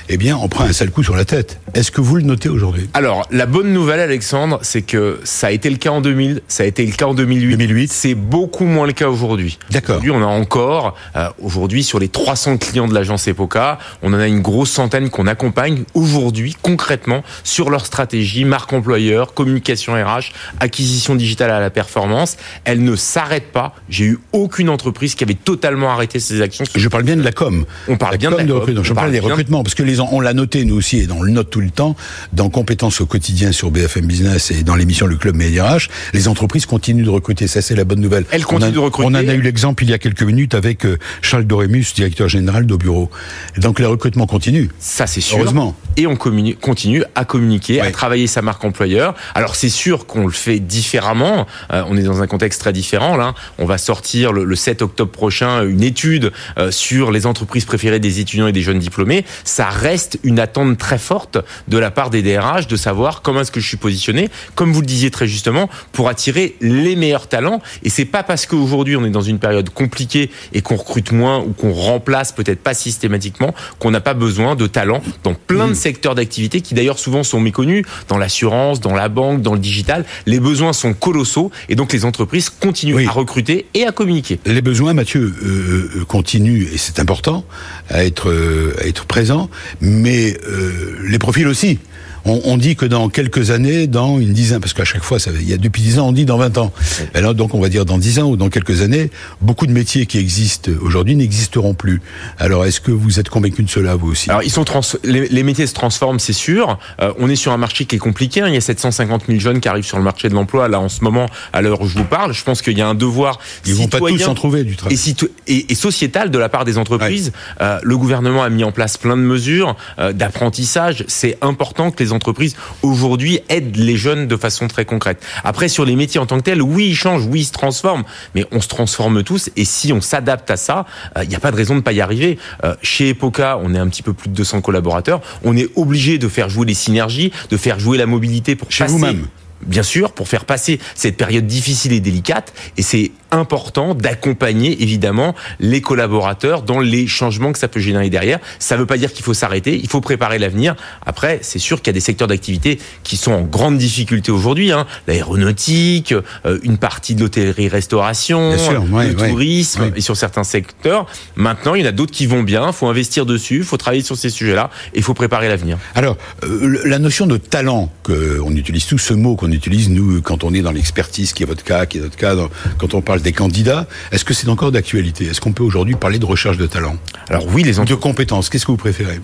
eh bien, on prend un sale coup sur la tête. Est-ce que vous le notez aujourd'hui? Alors, la bonne nouvelle, Alexandre, c'est que ça a été le cas en 2000, ça a été le cas en 2008. 2008. C'est beaucoup moins le cas aujourd'hui. D'accord. Aujourd'hui, on a encore, euh, aujourd'hui, sur les 300 clients de l'agence Epoca, on en a une grosse centaine qu'on accompagne aujourd'hui, concrètement, sur leur stratégie, marque employeur, communication RH, acquisition digitale à la performance. Elle ne s'arrête pas. J'ai eu aucune entreprise qui avait totalement arrêté ses actions. Je parle bien de la com. On parle La bien de la com, recrutement. Je parle des recrutements parce que les on l'a noté nous aussi et on le note tout le temps dans compétences au quotidien sur BFM Business et dans l'émission Le Club Média RH, les entreprises continuent de recruter. Ça c'est la bonne nouvelle. Elles On continuent de recruter. On en a eu l'exemple il y a quelques minutes avec euh, Charles Dorémus, directeur général d'au bureau. Donc les recrutements continuent. Ça, c'est sûr. Heureusement. Et on continue à communiquer, à travailler sa marque employeur. Alors, c'est sûr qu'on le fait différemment. Euh, on est dans un contexte très différent, là. On va sortir le, le 7 octobre prochain une étude euh, sur les entreprises préférées des étudiants et des jeunes diplômés. Ça reste une attente très forte de la part des DRH de savoir comment est-ce que je suis positionné, comme vous le disiez très justement, pour attirer les meilleurs talents. Et c'est pas parce qu'aujourd'hui on est dans une période compliquée et qu'on recrute moins ou qu'on remplace peut-être pas systématiquement qu'on n'a pas besoin de talents dans plein de secteurs d'activité qui d'ailleurs souvent sont méconnus, dans l'assurance, dans la banque, dans le digital. Les besoins sont colossaux et donc les entreprises continuent Oui. à recruter et à communiquer. Les besoins, Mathieu, euh, euh, continuent et c'est important à être euh, à être présent, mais euh, les profils aussi. On, on dit que dans quelques années, dans une dizaine, parce qu'à chaque fois, ça, il y a depuis dix ans, on dit dans 20 ans. Ben là, donc on va dire dans dix ans ou dans quelques années, beaucoup de métiers qui existent aujourd'hui n'existeront plus. Alors, est-ce que vous êtes convaincu de cela, vous aussi? Alors ils sont trans les, les métiers se transforment, c'est sûr. Euh, on est sur un marché qui est compliqué. hein. Il y a 750 000 jeunes qui arrivent sur le marché de l'emploi là en ce moment, à l'heure où je vous parle. Je pense qu'il y a un devoir Ils vont pas tous en trouver du et, travail. et sociétal de la part des entreprises. Euh, le gouvernement a mis en place plein de mesures euh, d'apprentissage. C'est important que les entreprises aujourd'hui aident les jeunes de façon très concrète. Après, sur les métiers en tant que tels, oui, ils changent, oui, ils se transforment, mais on se transforme tous. Et si on s'adapte à ça, euh, il n'y a pas de raison de pas y arriver. Euh, chez Epoca, on est un petit peu plus de 200 collaborateurs. On est obligé de faire jouer les synergies, de faire jouer la mobilité pour Chez vous-même. Bien sûr, pour faire passer cette période difficile et délicate, et c'est important d'accompagner évidemment les collaborateurs dans les changements que ça peut générer derrière. Ça ne veut pas dire qu'il faut s'arrêter, il faut préparer l'avenir. Après, c'est sûr qu'il y a des secteurs d'activité qui sont en grande difficulté aujourd'hui, hein. l'aéronautique, euh, une partie de l'hôtellerie-restauration, ouais, le ouais. tourisme, Ouais. et sur certains secteurs. Maintenant, il y en a d'autres qui vont bien, il faut investir dessus, il faut travailler sur ces sujets-là, et il faut préparer l'avenir. Alors, euh, la notion de talent, que on utilise tous ce mot qu'on utilise nous quand on est dans l'expertise, qui est votre cas, qui est notre cas, dans- quand on parle des candidats, est-ce que c'est encore d'actualité? Est-ce qu'on peut aujourd'hui parler de recherche de talent, Alors oui, les de compétences Qu'est-ce que vous préférez?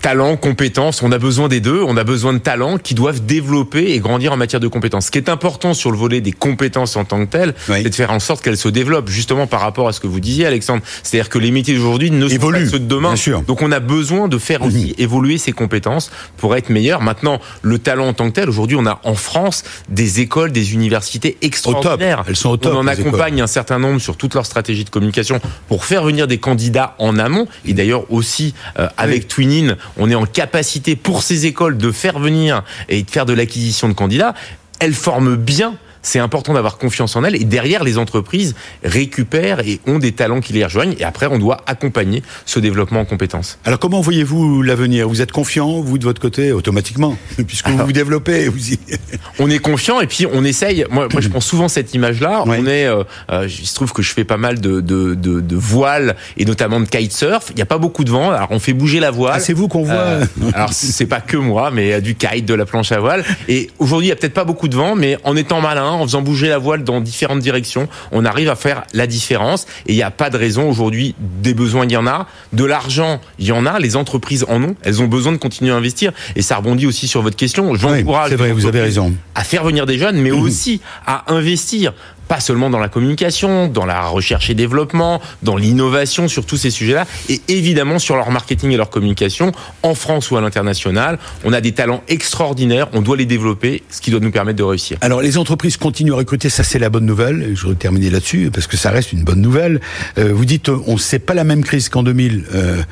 Talent, compétences, on a besoin des deux. On a besoin de talents qui doivent développer et grandir en matière de compétences. Ce qui est important sur le volet des compétences en tant que telles, Oui. c'est de faire en sorte qu'elles se développent, justement par rapport à ce que vous disiez, Alexandre. C'est-à-dire que les métiers d'aujourd'hui ne sont pas ceux de demain. bien sûr. Donc on a besoin de faire aussi évoluer ces compétences pour être meilleur. Maintenant, le talent en tant que tel, aujourd'hui, on a en France des écoles, des universités extraordinaires. Elles sont au top, On en accompagne un certain nombre sur toute leur stratégie de communication pour faire venir des candidats en amont. Et d'ailleurs aussi euh, avec Twinin, on est en capacité pour ces écoles de faire venir et de faire de l'acquisition de candidats. Elles forment bien. C'est important d'avoir confiance en elles et derrière les entreprises récupèrent et ont des talents qui les rejoignent et après on doit accompagner ce développement en compétences. Alors, comment voyez-vous l'avenir? Vous êtes confiant, vous, de votre côté, automatiquement, puisque vous vous développez vous y... on est confiant et puis on essaye. Moi, moi je prends souvent cette image-là. Ouais. On est, euh, euh, il se trouve que je fais pas mal de, de, de, de voiles et notamment de kitesurf. Il n'y a pas beaucoup de vent, alors on fait bouger la voile. Ah, c'est vous qu'on voit Euh, alors c'est pas que moi, mais du kite, de la planche à voile. Et aujourd'hui, il y a peut-être pas beaucoup de vent, mais en étant malin, main, en faisant bouger la voile dans différentes directions, on arrive à faire la différence. Et il n'y a pas de raison aujourd'hui. Des besoins, il y en a. De l'argent, il y en a. Les entreprises en ont. Elles ont besoin de continuer à investir. Et ça rebondit aussi sur votre question. J'encourage c'est vrai, vous avez raison. à faire venir des jeunes, mais aussi à investir pas seulement dans la communication, dans la recherche et développement, dans l'innovation sur tous ces sujets-là, et évidemment sur leur marketing et leur communication, en France ou à l'international. On a des talents extraordinaires, on doit les développer, ce qui doit nous permettre de réussir. Alors les entreprises continuent à recruter, ça c'est la bonne nouvelle. Je vais terminer là-dessus parce que ça reste une bonne nouvelle. Euh, vous dites, euh, on sait pas la même crise qu'en 2000. Euh,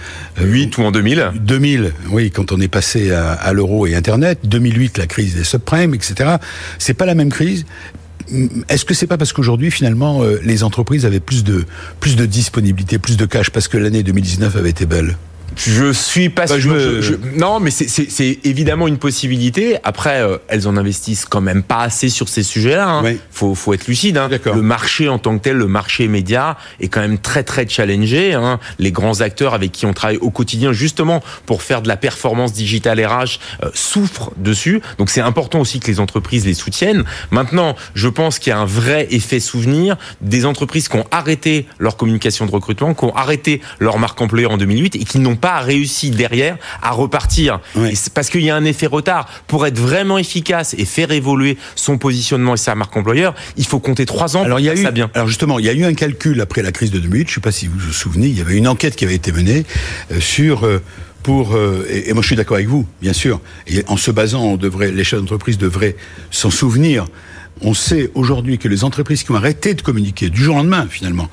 8 ou en 2000 2000, oui, quand on est passé à, à l'euro et Internet. 2008, la crise des subprimes, etc. C'est pas la même crise. Est-ce que c'est pas parce qu'aujourd'hui finalement euh, les entreprises avaient plus de plus de disponibilité, plus de cash parce que l'année 2019 avait été belle? Je suis pas Bah, sûr. je- je- Non, mais c'est- évidemment une possibilité. Après, euh, elles en investissent quand même pas assez sur ces sujets-là. Hein. Oui. Faut, faut être lucide. Hein. Le marché en tant que tel, le marché média, est quand même très très challengé. Hein. Les grands acteurs avec qui on travaille au quotidien, justement pour faire de la performance digitale RH, euh, souffrent dessus. Donc c'est important aussi que les entreprises les soutiennent. Maintenant, je pense qu'il y a un vrai effet souvenir des entreprises qui ont arrêté leur communication de recrutement, qui ont arrêté leur marque employeur en 2008 et qui n'ont pas réussi derrière à repartir. Parce qu'il y a un effet retard. Pour être vraiment efficace et faire évoluer son positionnement et sa marque employeur, il faut compter trois ans Alors pour il y a eu, ça bien. alors justement, il y a eu un calcul après la crise de 2008. Je ne sais pas si vous vous souvenez, il y avait une enquête qui avait été menée euh, sur euh, pour euh, et, et moi je suis d'accord avec vous, bien sûr. Et en se basant, on devrait, les chefs d'entreprise devraient s'en souvenir. On sait aujourd'hui que les entreprises qui ont arrêté de communiquer du jour au lendemain, finalement,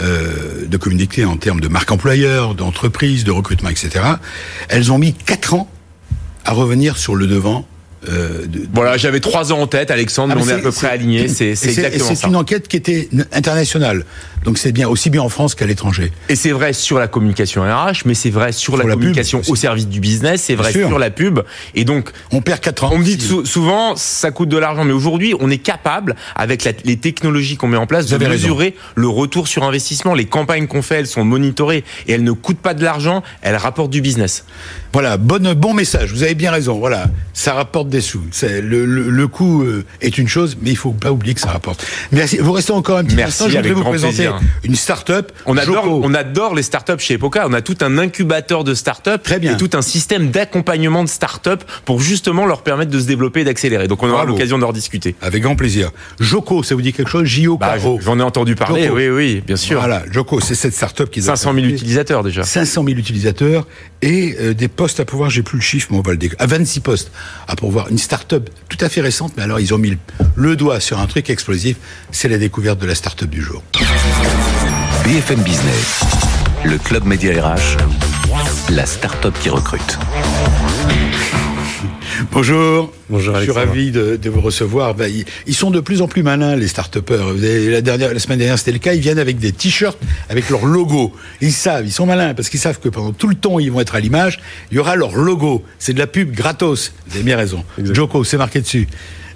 euh, de communiquer en termes de marque employeur, d'entreprise, de recrutement, etc., elles ont mis quatre ans à revenir sur le devant. Euh, de, Voilà, j'avais trois ans en tête, Alexandre, Ah, mais on est à peu c'est- près alignés. C'est c'est exactement C'est ça. une enquête qui était internationale. Donc c'est bien, aussi bien en France qu'à l'étranger. Et c'est vrai sur la communication RH, mais c'est vrai sur, Sur la, communication au service du business, c'est vrai sûr. sur la pub. Et donc, On perd 4 ans. on me dit Si- souvent, ça coûte de l'argent, mais aujourd'hui, on est capable, avec la- les technologies qu'on met en place, Vous de raison. mesurer le retour sur investissement. Les campagnes qu'on fait, elles sont monitorées et elles ne coûtent pas de l'argent, elles rapportent du business. Voilà, bonne, bon message. Vous avez bien raison. Voilà, ça rapporte des sous. Le, le, le coût euh, est une chose, mais il faut pas oublier que ça rapporte. Merci. Vous restez encore un petit Merci, instant. Je voudrais avec vous présenter plaisir. Une start-up. On adore, Joko. on adore les startups chez Epoca. On a tout un incubateur de startups Très bien. et tout un système d'accompagnement de startups pour justement leur permettre de se développer et d'accélérer. Donc on aura Bravo. l'occasion d'en rediscuter. Avec grand plaisir. Joko, ça vous dit quelque chose? J.O. Bah, Caro. J'en ai entendu parler, Joko. oui, oui, bien sûr. Voilà, Joko, c'est cette start-up qui doit 500 000 s'appeler- utilisateurs déjà. 500 000 utilisateurs et euh, des postes à pouvoir, j'ai plus le chiffre, mais on va le découvrir. À 26 postes à pouvoir. Une start-up tout à fait récente, mais alors ils ont mis le doigt sur un truc explosif. C'est la découverte de la start-up du jour. BFM Business, le club média RH, la start-up qui recrute. Bonjour. Bonjour, Je suis ravi de, de vous recevoir. Ben, ils, ils sont de plus en plus malins, les avez- La, dernière, la semaine dernière, c'était le cas. Ils viennent avec des t-shirts avec leur logo. Ils savent, ils sont malins parce qu'ils savent que pendant tout le temps ils vont être à l'image, il y aura leur logo. C'est de la pub gratos. Vous avez bien raison. Joko, c'est marqué dessus.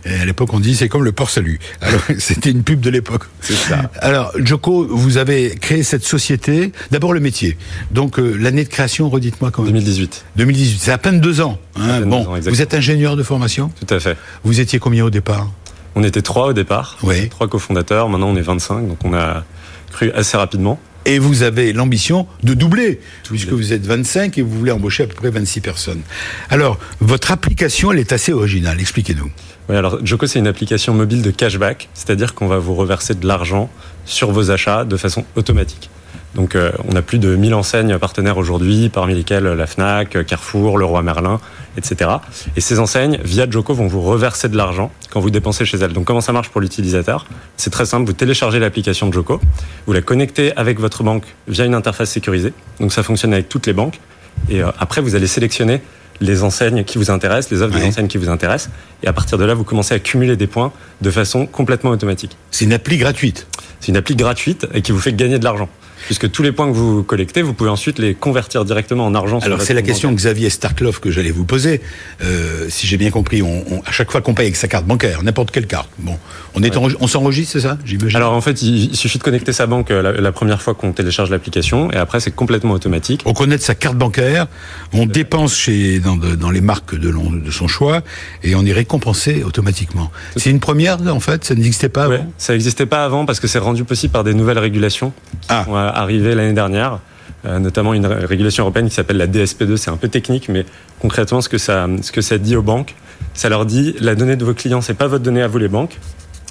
Et à l'époque, on dit c'est comme le port salut. Alors, c'était une pub de l'époque. C'est ça. Alors, Joko, vous avez créé cette société. D'abord le métier. Donc, euh, l'année de création, redites-moi quand même. 2018, 2018. C'est à peine deux ans. hein. peine Bon, deux ans, exactement. vous êtes ingénieur de formation tout à fait. Vous étiez combien au départ? On était trois au départ, Oui. trois cofondateurs, maintenant on est 25, donc on a cru assez rapidement. Et vous avez l'ambition de doubler, puisque vous êtes 25 et vous voulez embaucher à peu près 26 personnes. Alors, votre application, elle est assez originale. Expliquez-nous. Oui, alors Joko, c'est une application mobile de cashback, c'est-à-dire qu'on va vous reverser de l'argent sur vos achats de façon automatique. Donc euh, on a plus de 1000 enseignes partenaires aujourd'hui, parmi lesquelles la FNAC, Carrefour, Leroy Merlin, etc. Et ces enseignes, via Joko, vont vous reverser de l'argent quand vous dépensez chez elles. Donc comment ça marche pour l'utilisateur? C'est très simple, vous téléchargez l'application de Joko, vous la connectez avec votre banque via une interface sécurisée. Donc ça fonctionne avec toutes les banques. Et euh, après, vous allez sélectionner les enseignes qui vous intéressent, les offres Ouais. des enseignes qui vous intéressent. Et à partir de là, vous commencez à cumuler des points de façon complètement automatique. C'est une appli gratuite. C'est une appli gratuite et qui vous fait gagner de l'argent. Puisque tous les points que vous collectez, vous pouvez ensuite les convertir directement en argent. Alors c'est la question bancaire. Xavier Starkloff que j'allais vous poser. Euh, si j'ai bien compris, on, on- à chaque fois qu'on paye avec sa carte bancaire, n'importe quelle carte, bon, on, est enregi- on s'enregistre, c'est ça J'imagine? Alors en fait, il, suffit de connecter sa banque euh, la, la première fois qu'on télécharge l'application, et après c'est complètement automatique. on connaît sa carte bancaire, on dépense chez dans, les marques de, son choix et on est récompensé automatiquement. C'est une première en fait, ça n'existait pas Ouais, avant? ça n'existait pas avant parce que c'est rendu possible par des nouvelles régulations qui Ah. sont arrivées l'année dernière, euh, notamment une ré- régulation européenne qui s'appelle la DSP2. C'est un peu technique, mais concrètement, ce que ça, ce que ça dit aux banques, ça leur dit la donnée de vos clients, c'est pas votre donnée à vous les banques.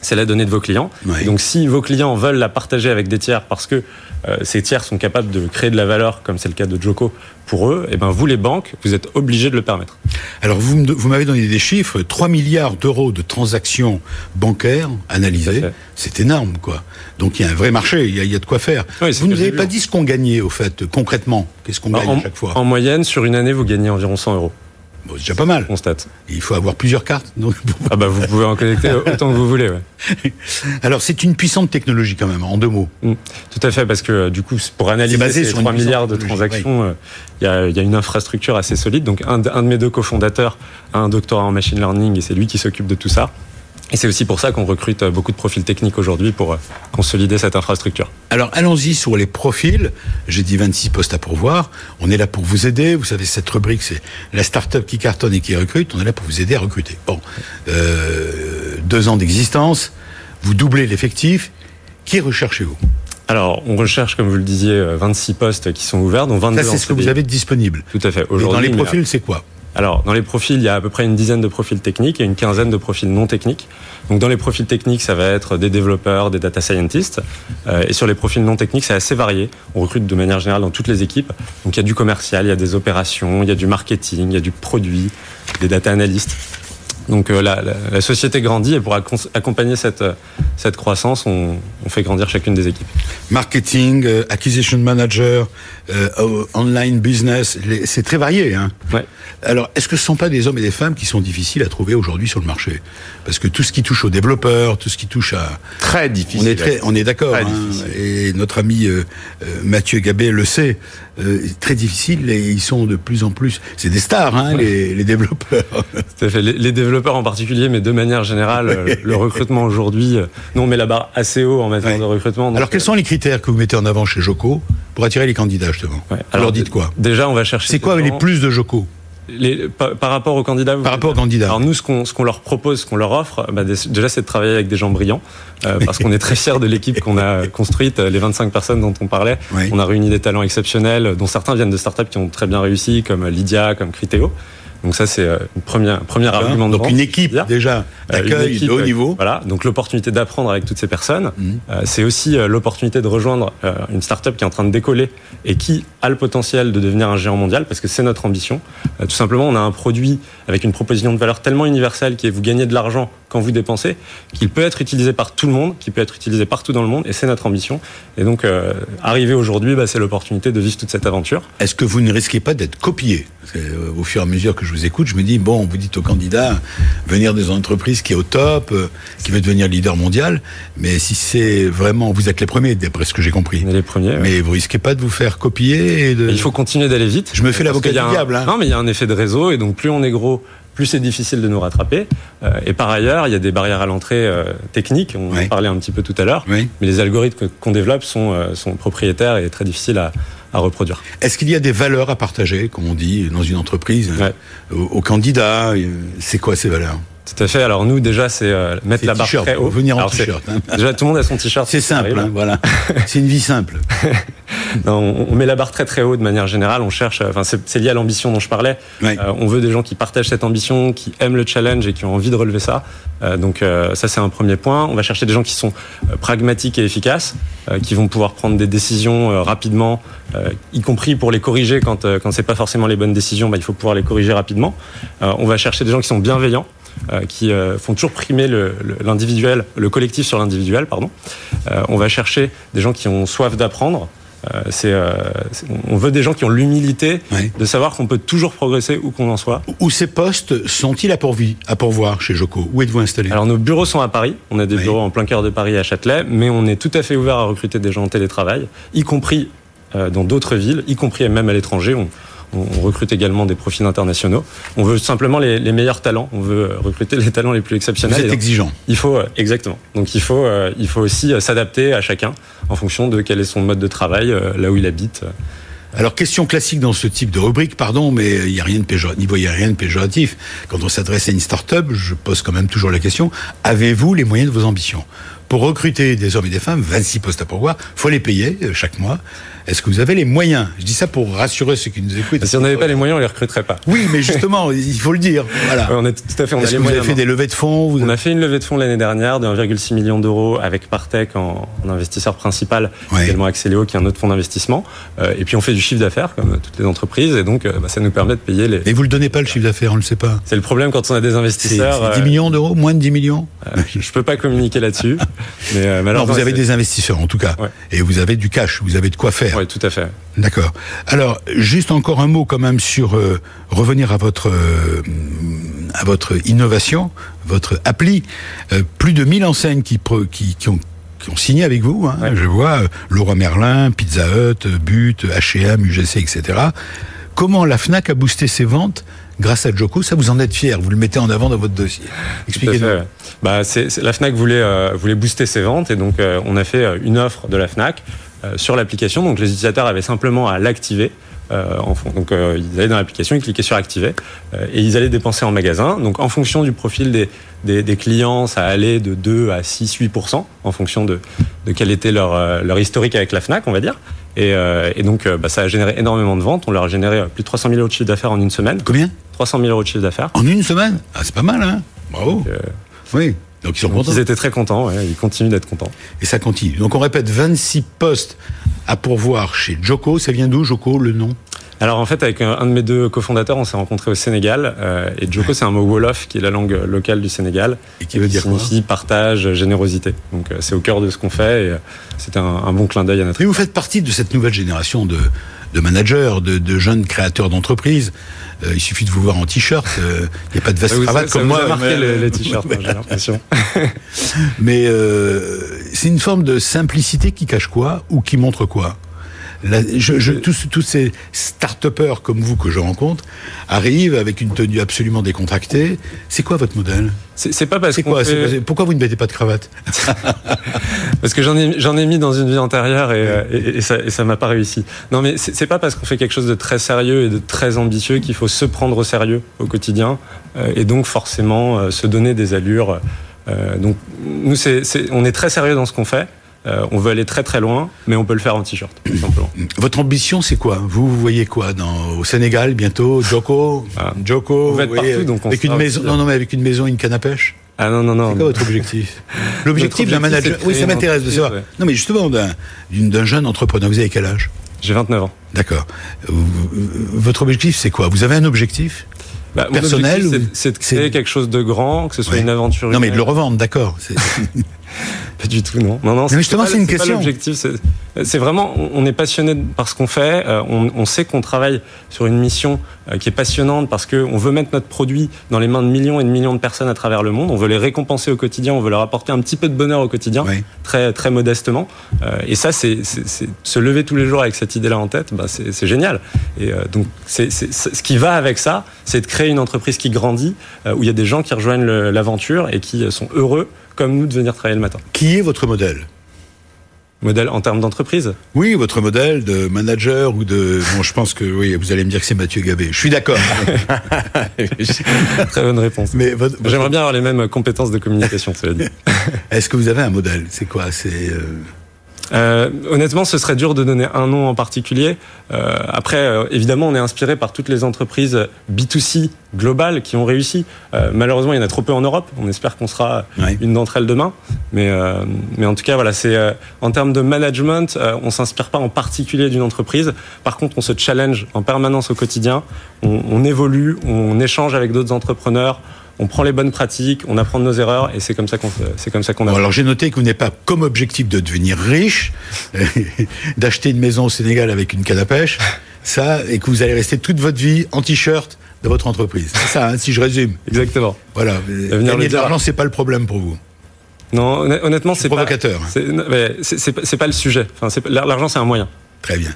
C'est la donnée de vos clients. Et donc, si vos clients veulent la partager avec des tiers parce que euh, ces tiers sont capables de créer de la valeur, comme c'est le cas de Joko pour eux, et ben vous les banques, vous êtes obligés de le permettre. Alors vous, m'avez donné des chiffres, 3 milliards d'euros de transactions bancaires analysées, c'est énorme quoi. Donc il y a un vrai marché, il y a, il y a de quoi faire. Oui, vous ne nous avez pas dit ce qu'on gagnait au fait, concrètement, qu'est-ce qu'on gagne en, à chaque fois? en moyenne, sur une année, vous gagnez environ 100 euros. Bon, C'est déjà pas mal. On constate. Il faut avoir plusieurs cartes. donc, Ah bah vous pouvez en connecter autant que vous voulez. Ouais. Alors c'est une puissante technologie quand même, en deux mots. Mm. Tout à fait, parce que euh, du coup, pour analyser basé ces sur une 3 puissance milliards de transactions, euh, il y, a, il y a une infrastructure assez solide. Donc, un, de- un de mes deux cofondateurs a un doctorat en machine learning et c'est lui qui s'occupe de tout ça. Et c'est aussi pour ça qu'on recrute euh, beaucoup de profils techniques aujourd'hui pour euh, consolider cette infrastructure. Alors allons-y sur les profils. J'ai dit 26 postes à pourvoir. On est là pour vous aider. Vous savez, cette rubrique, c'est la start-up qui cartonne et qui recrute. On est là pour vous aider à recruter. Bon, euh, deux ans d'existence. Vous doublez l'effectif. Qui recherchez-vous? Alors, on recherche, comme vous le disiez, euh, 26 postes qui sont ouverts, dont 22 Ça, c'est ce que vous avez de disponible. Tout à fait. Et dans Aujourd'hui, les profils, c'est quoi? Alors, dans les profils, il y a à peu près une dizaine de profils techniques et une quinzaine de profils non techniques. Donc, dans les profils techniques, ça va être des développeurs, des data scientists. Euh, et sur les profils non techniques, c'est assez varié. On recrute de manière générale dans toutes les équipes. Donc, il y a du commercial, il y a des opérations, il y a du marketing, il y a du produit, des data analystes. Donc, euh, la, la- la société grandit et pour accom- accompagner cette, euh, cette croissance, on, on fait grandir chacune des équipes. Marketing, euh, acquisition manager, euh, online business, c'est très varié. Hein Ouais. Alors, est-ce que ce ne sont pas des hommes et des femmes qui sont difficiles à trouver aujourd'hui sur le marché? Parce que tout ce qui touche aux développeurs, tout ce qui touche à... Très difficile. On est, très, on est d'accord. Très hein, difficile. et notre ami euh, euh, Mathieu Gabet le sait. Euh, très difficile et ils sont de plus en plus... C'est des stars, hein, les, les développeurs. Tout à fait. Les, les développeurs en particulier, mais de manière générale, euh, le recrutement aujourd'hui, euh, nous on met la barre assez haut en matière Ouais. de recrutement. donc, Alors, quels sont les critères que vous mettez en avant chez Joko pour attirer les candidats, justement Ouais. Alors, dites quoi Déjà, on va chercher. C'est quoi les plus de Joko les- par, par rapport aux candidats vous Par rapport aux candidats. Alors nous, ce qu'on ce qu'on leur propose, ce qu'on leur offre, bah, dé- déjà, c'est de travailler avec des gens brillants, euh, parce qu'on est très fiers de l'équipe qu'on a construite, euh, les 25 personnes dont on parlait. Oui. On a réuni des talents exceptionnels, dont certains viennent de startups qui ont très bien réussi, comme Lydia, comme Criteo. Donc ça, c'est euh, une première, un premier argument de Donc, vente, une équipe, déjà, Euh, d'accueil de haut euh, niveau. Voilà, donc l'opportunité d'apprendre avec toutes ces personnes. Mhm. Euh, c'est aussi l'opportunité de rejoindre une start-up qui est en train de décoller et qui a le potentiel de devenir un géant mondial parce que c'est notre ambition. Euh, tout simplement, on a un produit avec une proposition de valeur tellement universelle qui est vous gagnez de l'argent quand vous dépensez, qu'il peut être utilisé par tout le monde, qui peut être utilisé partout dans le monde et c'est notre ambition. Et donc, euh, arriver aujourd'hui, bah, c'est l'opportunité de vivre toute cette aventure. Est-ce que vous ne risquez pas d'être copié? Euh, Au fur et à mesure que je vous écoute, je me dis, bon, vous dites aux candidats, venir des entreprises qui est au top, euh, qui veut devenir leader mondial, mais si c'est vraiment, vous êtes les premiers, d'après ce que j'ai compris, les premiers. ouais. mais vous risquez pas de vous faire copier et de... Il faut continuer d'aller vite. Je me fais l'avocat qu'il du un- diable, hein. Non, mais il y a un effet de réseau et donc plus on est gros, plus c'est difficile de nous rattraper. Euh, et par ailleurs, il y a des barrières à l'entrée euh, techniques. On Oui. en parlait un petit peu tout à l'heure. Oui. Mais les algorithmes qu'on développe sont, euh, sont propriétaires et très difficiles à, à reproduire. Est-ce qu'il y a des valeurs à partager, comme on dit, dans une entreprise, Ouais. aux, aux candidats C'est quoi ces valeurs? Tout à fait. Alors nous, déjà, c'est euh, mettre la barre très haut. venir en Alors, t-shirt, hein. Déjà, tout le monde a son t-shirt. C'est simple, hein, voilà. c'est une vie simple. Non, on, met la barre très très haut de manière générale. On cherche, enfin c'est lié à l'ambition dont je parlais. Ouais. Euh, on veut des gens qui partagent cette ambition, qui aiment le challenge et qui ont envie de relever ça. Euh, donc euh, ça c'est un premier point. On va chercher des gens qui sont euh, pragmatiques et efficaces, euh, qui vont pouvoir prendre des décisions euh, rapidement, euh, y compris pour les corriger quand euh, quand c'est pas forcément les bonnes décisions. Bah, il faut pouvoir les corriger rapidement. Euh, on va chercher des gens qui sont bienveillants. Euh, qui euh, font toujours primer le- le- l'individuel, le, collectif sur l'individuel, pardon. Euh, on va chercher des gens qui ont soif d'apprendre, Euh, c'est, euh, on veut des gens qui ont l'humilité Ouais. de savoir qu'on peut toujours progresser où qu'on en soit. Où ces postes sont-ils à, pourvu, à pourvoir chez Joco? Où êtes-vous installé? Alors nos bureaux sont à Paris, on a des bureaux en plein cœur de Paris à Châtelet, mais on est tout à fait ouvert à recruter des gens en télétravail, y compris euh, dans d'autres villes, y compris même à l'étranger. On, on- recrute également des profils internationaux. On veut simplement les, les meilleurs talents, on veut euh, recruter les talents les plus Vous exceptionnels. êtes Et donc, exigeant. il faut euh, exactement. Donc il faut, euh, il faut aussi s'adapter à chacun en fonction de quel est son mode de travail, là où il habite. Alors, question classique dans ce type de rubrique, pardon, mais il n'y a rien de péjoratif. Rien de péjoratif. Quand on s'adresse à une start-up, je pose quand même toujours la question avez-vous les moyens de vos ambitions? Pour recruter des hommes et des femmes, 26 postes à pourvoir, faut les payer chaque mois. Est-ce que vous avez les moyens? Je dis ça pour rassurer ceux qui nous écoutent. Si on n'avait pas les moyens, on les recruterait pas. Oui, mais justement, il faut le dire. Voilà. On est tout à fait. On a les que vous avez moyens. fait des levées de fonds vous On a fait une levée de fonds l'année dernière de 1,6 million d'euros avec Partech en, en investisseur principal, également Axeléo qui est un autre fonds d'investissement. Euh, et puis on fait du chiffre d'affaires comme toutes les entreprises et donc euh, bah, ça nous permet de payer les. Mais vous le donnez pas le chiffre d'affaires, on le sait pas. C'est le problème quand on a des investisseurs. c'est 10 euh, millions d'euros, moins de 10 millions euh, je, je peux pas communiquer là-dessus, mais Non, malheureusement. vous avez des investisseurs en tout cas. Ouais. Et vous avez du cash, vous avez de quoi faire. Ouais, tout à fait. D'accord. Alors, juste encore un mot quand même sur euh, revenir à votre euh, à votre innovation, votre appli. Euh, plus de 1000 enseignes qui, qui, qui ont qui ont signé avec vous. Hein, Ouais. Je vois Leroy Merlin, Pizza Hut, But, H&M, UGC, etc. Comment la Fnac a boosté ses ventes grâce à Joko Ça, vous en êtes fier. Vous le mettez en avant dans votre dossier. Expliquez-nous. ouais. Bah, la Fnac voulait, euh, voulait booster ses ventes et donc euh, on a fait une offre de la Fnac sur l'application. Donc les utilisateurs avaient simplement à l'activer. Euh, en donc euh, ils allaient dans l'application, ils cliquaient sur activer euh, et ils allaient dépenser en magasin. Donc en fonction du profil des, des, des clients, ça allait de 2 à 6, 8% en fonction de, de quel était leur, euh, leur historique avec la Fnac, on va dire. Et, euh, et donc euh, bah, ça a généré énormément de ventes. On leur a généré euh, plus de 300 000 euros de chiffre d'affaires en une semaine. Combien? 300 000 euros de chiffre d'affaires. En une semaine? Ah, c'est pas mal, hein? Bravo. Euh, Oui. Donc ils sont contents. ils étaient très contents, ouais, ils continuent d'être contents. Et ça continue. Donc on répète 26 postes à pourvoir chez Joko. Ça vient d'où, Joko, le nom? Alors en fait, avec un, de mes deux cofondateurs, on s'est rencontrés au Sénégal. euh, et Joko, c'est un mot Wolof, qui est la langue locale du Sénégal. Et qui veut dire quoi signifie partage, générosité. Donc euh, c'est au cœur de ce qu'on fait. Et euh, c'était un, un bon clin d'œil à notre. Mais vous faites partie de cette nouvelle génération de, de managers, de, de jeunes créateurs d'entreprises. Euh, il suffit de vous voir en t-shirt. euh, Il n'y a pas de veste Ça vous, cravate ça comme vous moi. a marqué mais- les, les t-shirts, hein, j'ai l'impression. Mais euh, c'est une forme de simplicité qui cache quoi ou qui montre quoi? La- je, je- tous, tous ces start-upers comme vous que je rencontre arrivent avec une tenue absolument décontractée. C'est quoi votre modèle C'est pas parce quoi fait- C'est- Pourquoi vous ne mettez pas de cravate Parce que j'en ai, j'en ai mis dans une vie antérieure et, euh, et, et ça, ça m'a pas réussi. Non, mais c'est pas parce qu'on fait quelque chose de très sérieux et de très ambitieux qu'il faut se prendre au sérieux au quotidien euh, et donc forcément euh, se donner des allures. Donc nous, c'est- on est très sérieux dans ce qu'on fait. Euh, on veut aller très très loin, mais on peut le faire en t-shirt, tout simplement. Votre ambition, c'est quoi? Vous, vous voyez quoi dans, Au Sénégal, bientôt? Joko? Ah. Joko Vous êtes vous voyez, partout, donc on avec une maison, non, non, mais avec une maison, une canne à pêche? Ah non non non. C'est quoi votre objectif? L'objectif d'un manager. Oui, ça m'intéresse de savoir. ouais. Non, mais justement, d'un jeune entrepreneur. Vous avez quel âge? J'ai 29 ans. D'accord. Votre objectif, c'est quoi? Vous avez un objectif? Bah, Personnel ou- c'est, de créer quelque chose de grand, que ce soit Ouais. une aventure. Non, mais de le revendre, d'accord. Pas du tout, non. Non, non. Mais justement, c'est une pas question. l'objectif. C'est, vraiment, on est passionné par ce qu'on fait. euh, on, on sait qu'on travaille sur une mission euh, qui est passionnante parce que on veut mettre notre produit dans les mains de millions et de millions de personnes à travers le monde. On veut les récompenser au quotidien. On veut leur apporter un petit peu de bonheur au quotidien, Oui. très très modestement. Euh, et ça, c'est, se lever tous les jours avec cette idée-là en tête. Bah, c'est, génial. Et euh, donc, c'est, ce qui va avec ça, c'est de créer une entreprise qui grandit, euh, où il y a des gens qui rejoignent l'aventure et qui sont heureux comme nous de venir travailler le matin. Qui est votre modèle Modèle en termes d'entreprise Oui, votre modèle de manager ou de. Bon, je pense que oui, vous allez me dire que c'est Mathieu Gabé. Je suis d'accord. Très bonne réponse. Mais votre- J'aimerais bien avoir les mêmes compétences de communication, cela dit. est-ce que vous avez un modèle? C'est quoi? C'est euh, Euh, honnêtement, ce serait dur de donner un nom en particulier. Euh, après, euh, évidemment, on est inspiré par toutes les entreprises B2C globales qui ont réussi. Euh, malheureusement, il y en a trop peu en Europe. On espère qu'on sera Ouais. une d'entre elles demain. Mais, euh, mais en tout cas, voilà, c'est euh, en termes de management, euh, on s'inspire pas en particulier d'une entreprise. Par contre, on se challenge en permanence au quotidien. On, on évolue, on échange avec d'autres entrepreneurs. On prend les bonnes pratiques, on apprend de nos erreurs et c'est comme ça qu'on c'est comme ça qu'on Bon, alors j'ai noté que vous n'avez pas comme objectif de devenir riche, d'acheter une maison au Sénégal avec une canne à pêche, ça, et que vous allez rester toute votre vie en t-shirt de votre entreprise. C'est ça, hein, si je résume. Exactement. Voilà. Devenir Gagner le de l'argent, c'est pas le problème pour vous. Non, honn- honnêtement, c'est pas provocateur. c'est- pas- c'est pas le sujet. Enfin, l'argent, c'est un moyen. Très bien.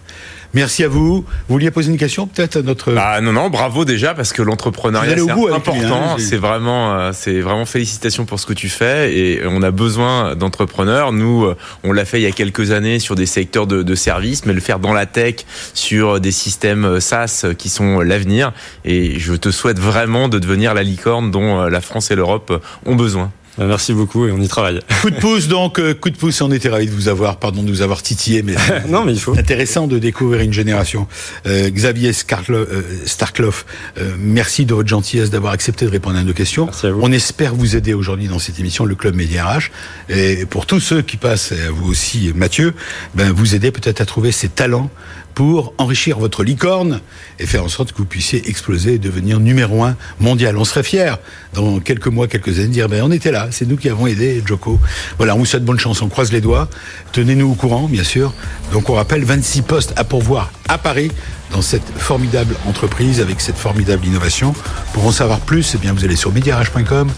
Merci à vous. Vous vouliez poser une question peut-être à notre... Ah non non bravo déjà parce que l'entrepreneuriat c'est important. hein, c'est- vraiment euh, c'est vraiment félicitations pour ce que tu fais et on a besoin d'entrepreneurs. Nous euh, on l'a fait il y a quelques années sur des secteurs de, de services mais le faire dans la tech sur des systèmes euh, SaaS qui sont l'avenir. Et je te souhaite vraiment de devenir la licorne dont la France et l'Europe ont besoin Merci beaucoup et on y travaille. Coup de pouce donc, euh, coup de pouce, on était ravis de vous avoir, pardon de nous avoir titillé, mais non, mais il faut. intéressant de découvrir une génération. Euh, Xavier Skarlo- euh, Starkloff, euh, merci de votre gentillesse d'avoir accepté de répondre à nos questions. Merci à vous. On espère vous aider aujourd'hui dans cette émission, le Club Média RH. Et pour tous ceux qui passent, vous aussi Mathieu, ben, vous aider peut-être à trouver ces talents pour enrichir votre licorne et faire en sorte que vous puissiez exploser et devenir numéro un mondial. On serait fiers dans quelques mois, quelques années de dire ben on était là, c'est nous qui avons aidé Joko. Voilà, on vous souhaite bonne chance, on croise les doigts. Tenez-nous au courant, bien sûr. Donc on rappelle 26 postes à pourvoir à Paris dans cette formidable entreprise avec cette formidable innovation. Pour en savoir plus, eh bien vous allez sur mediarh.com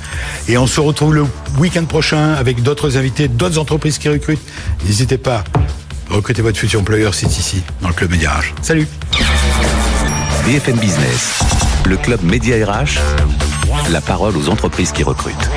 et on se retrouve le week-end prochain avec d'autres invités, d'autres entreprises qui recrutent. N'hésitez pas. Recrutez votre futur employeur, c'est ici, dans le Club Média RH. Salut BFM Business, le club Média RH, la parole aux entreprises qui recrutent.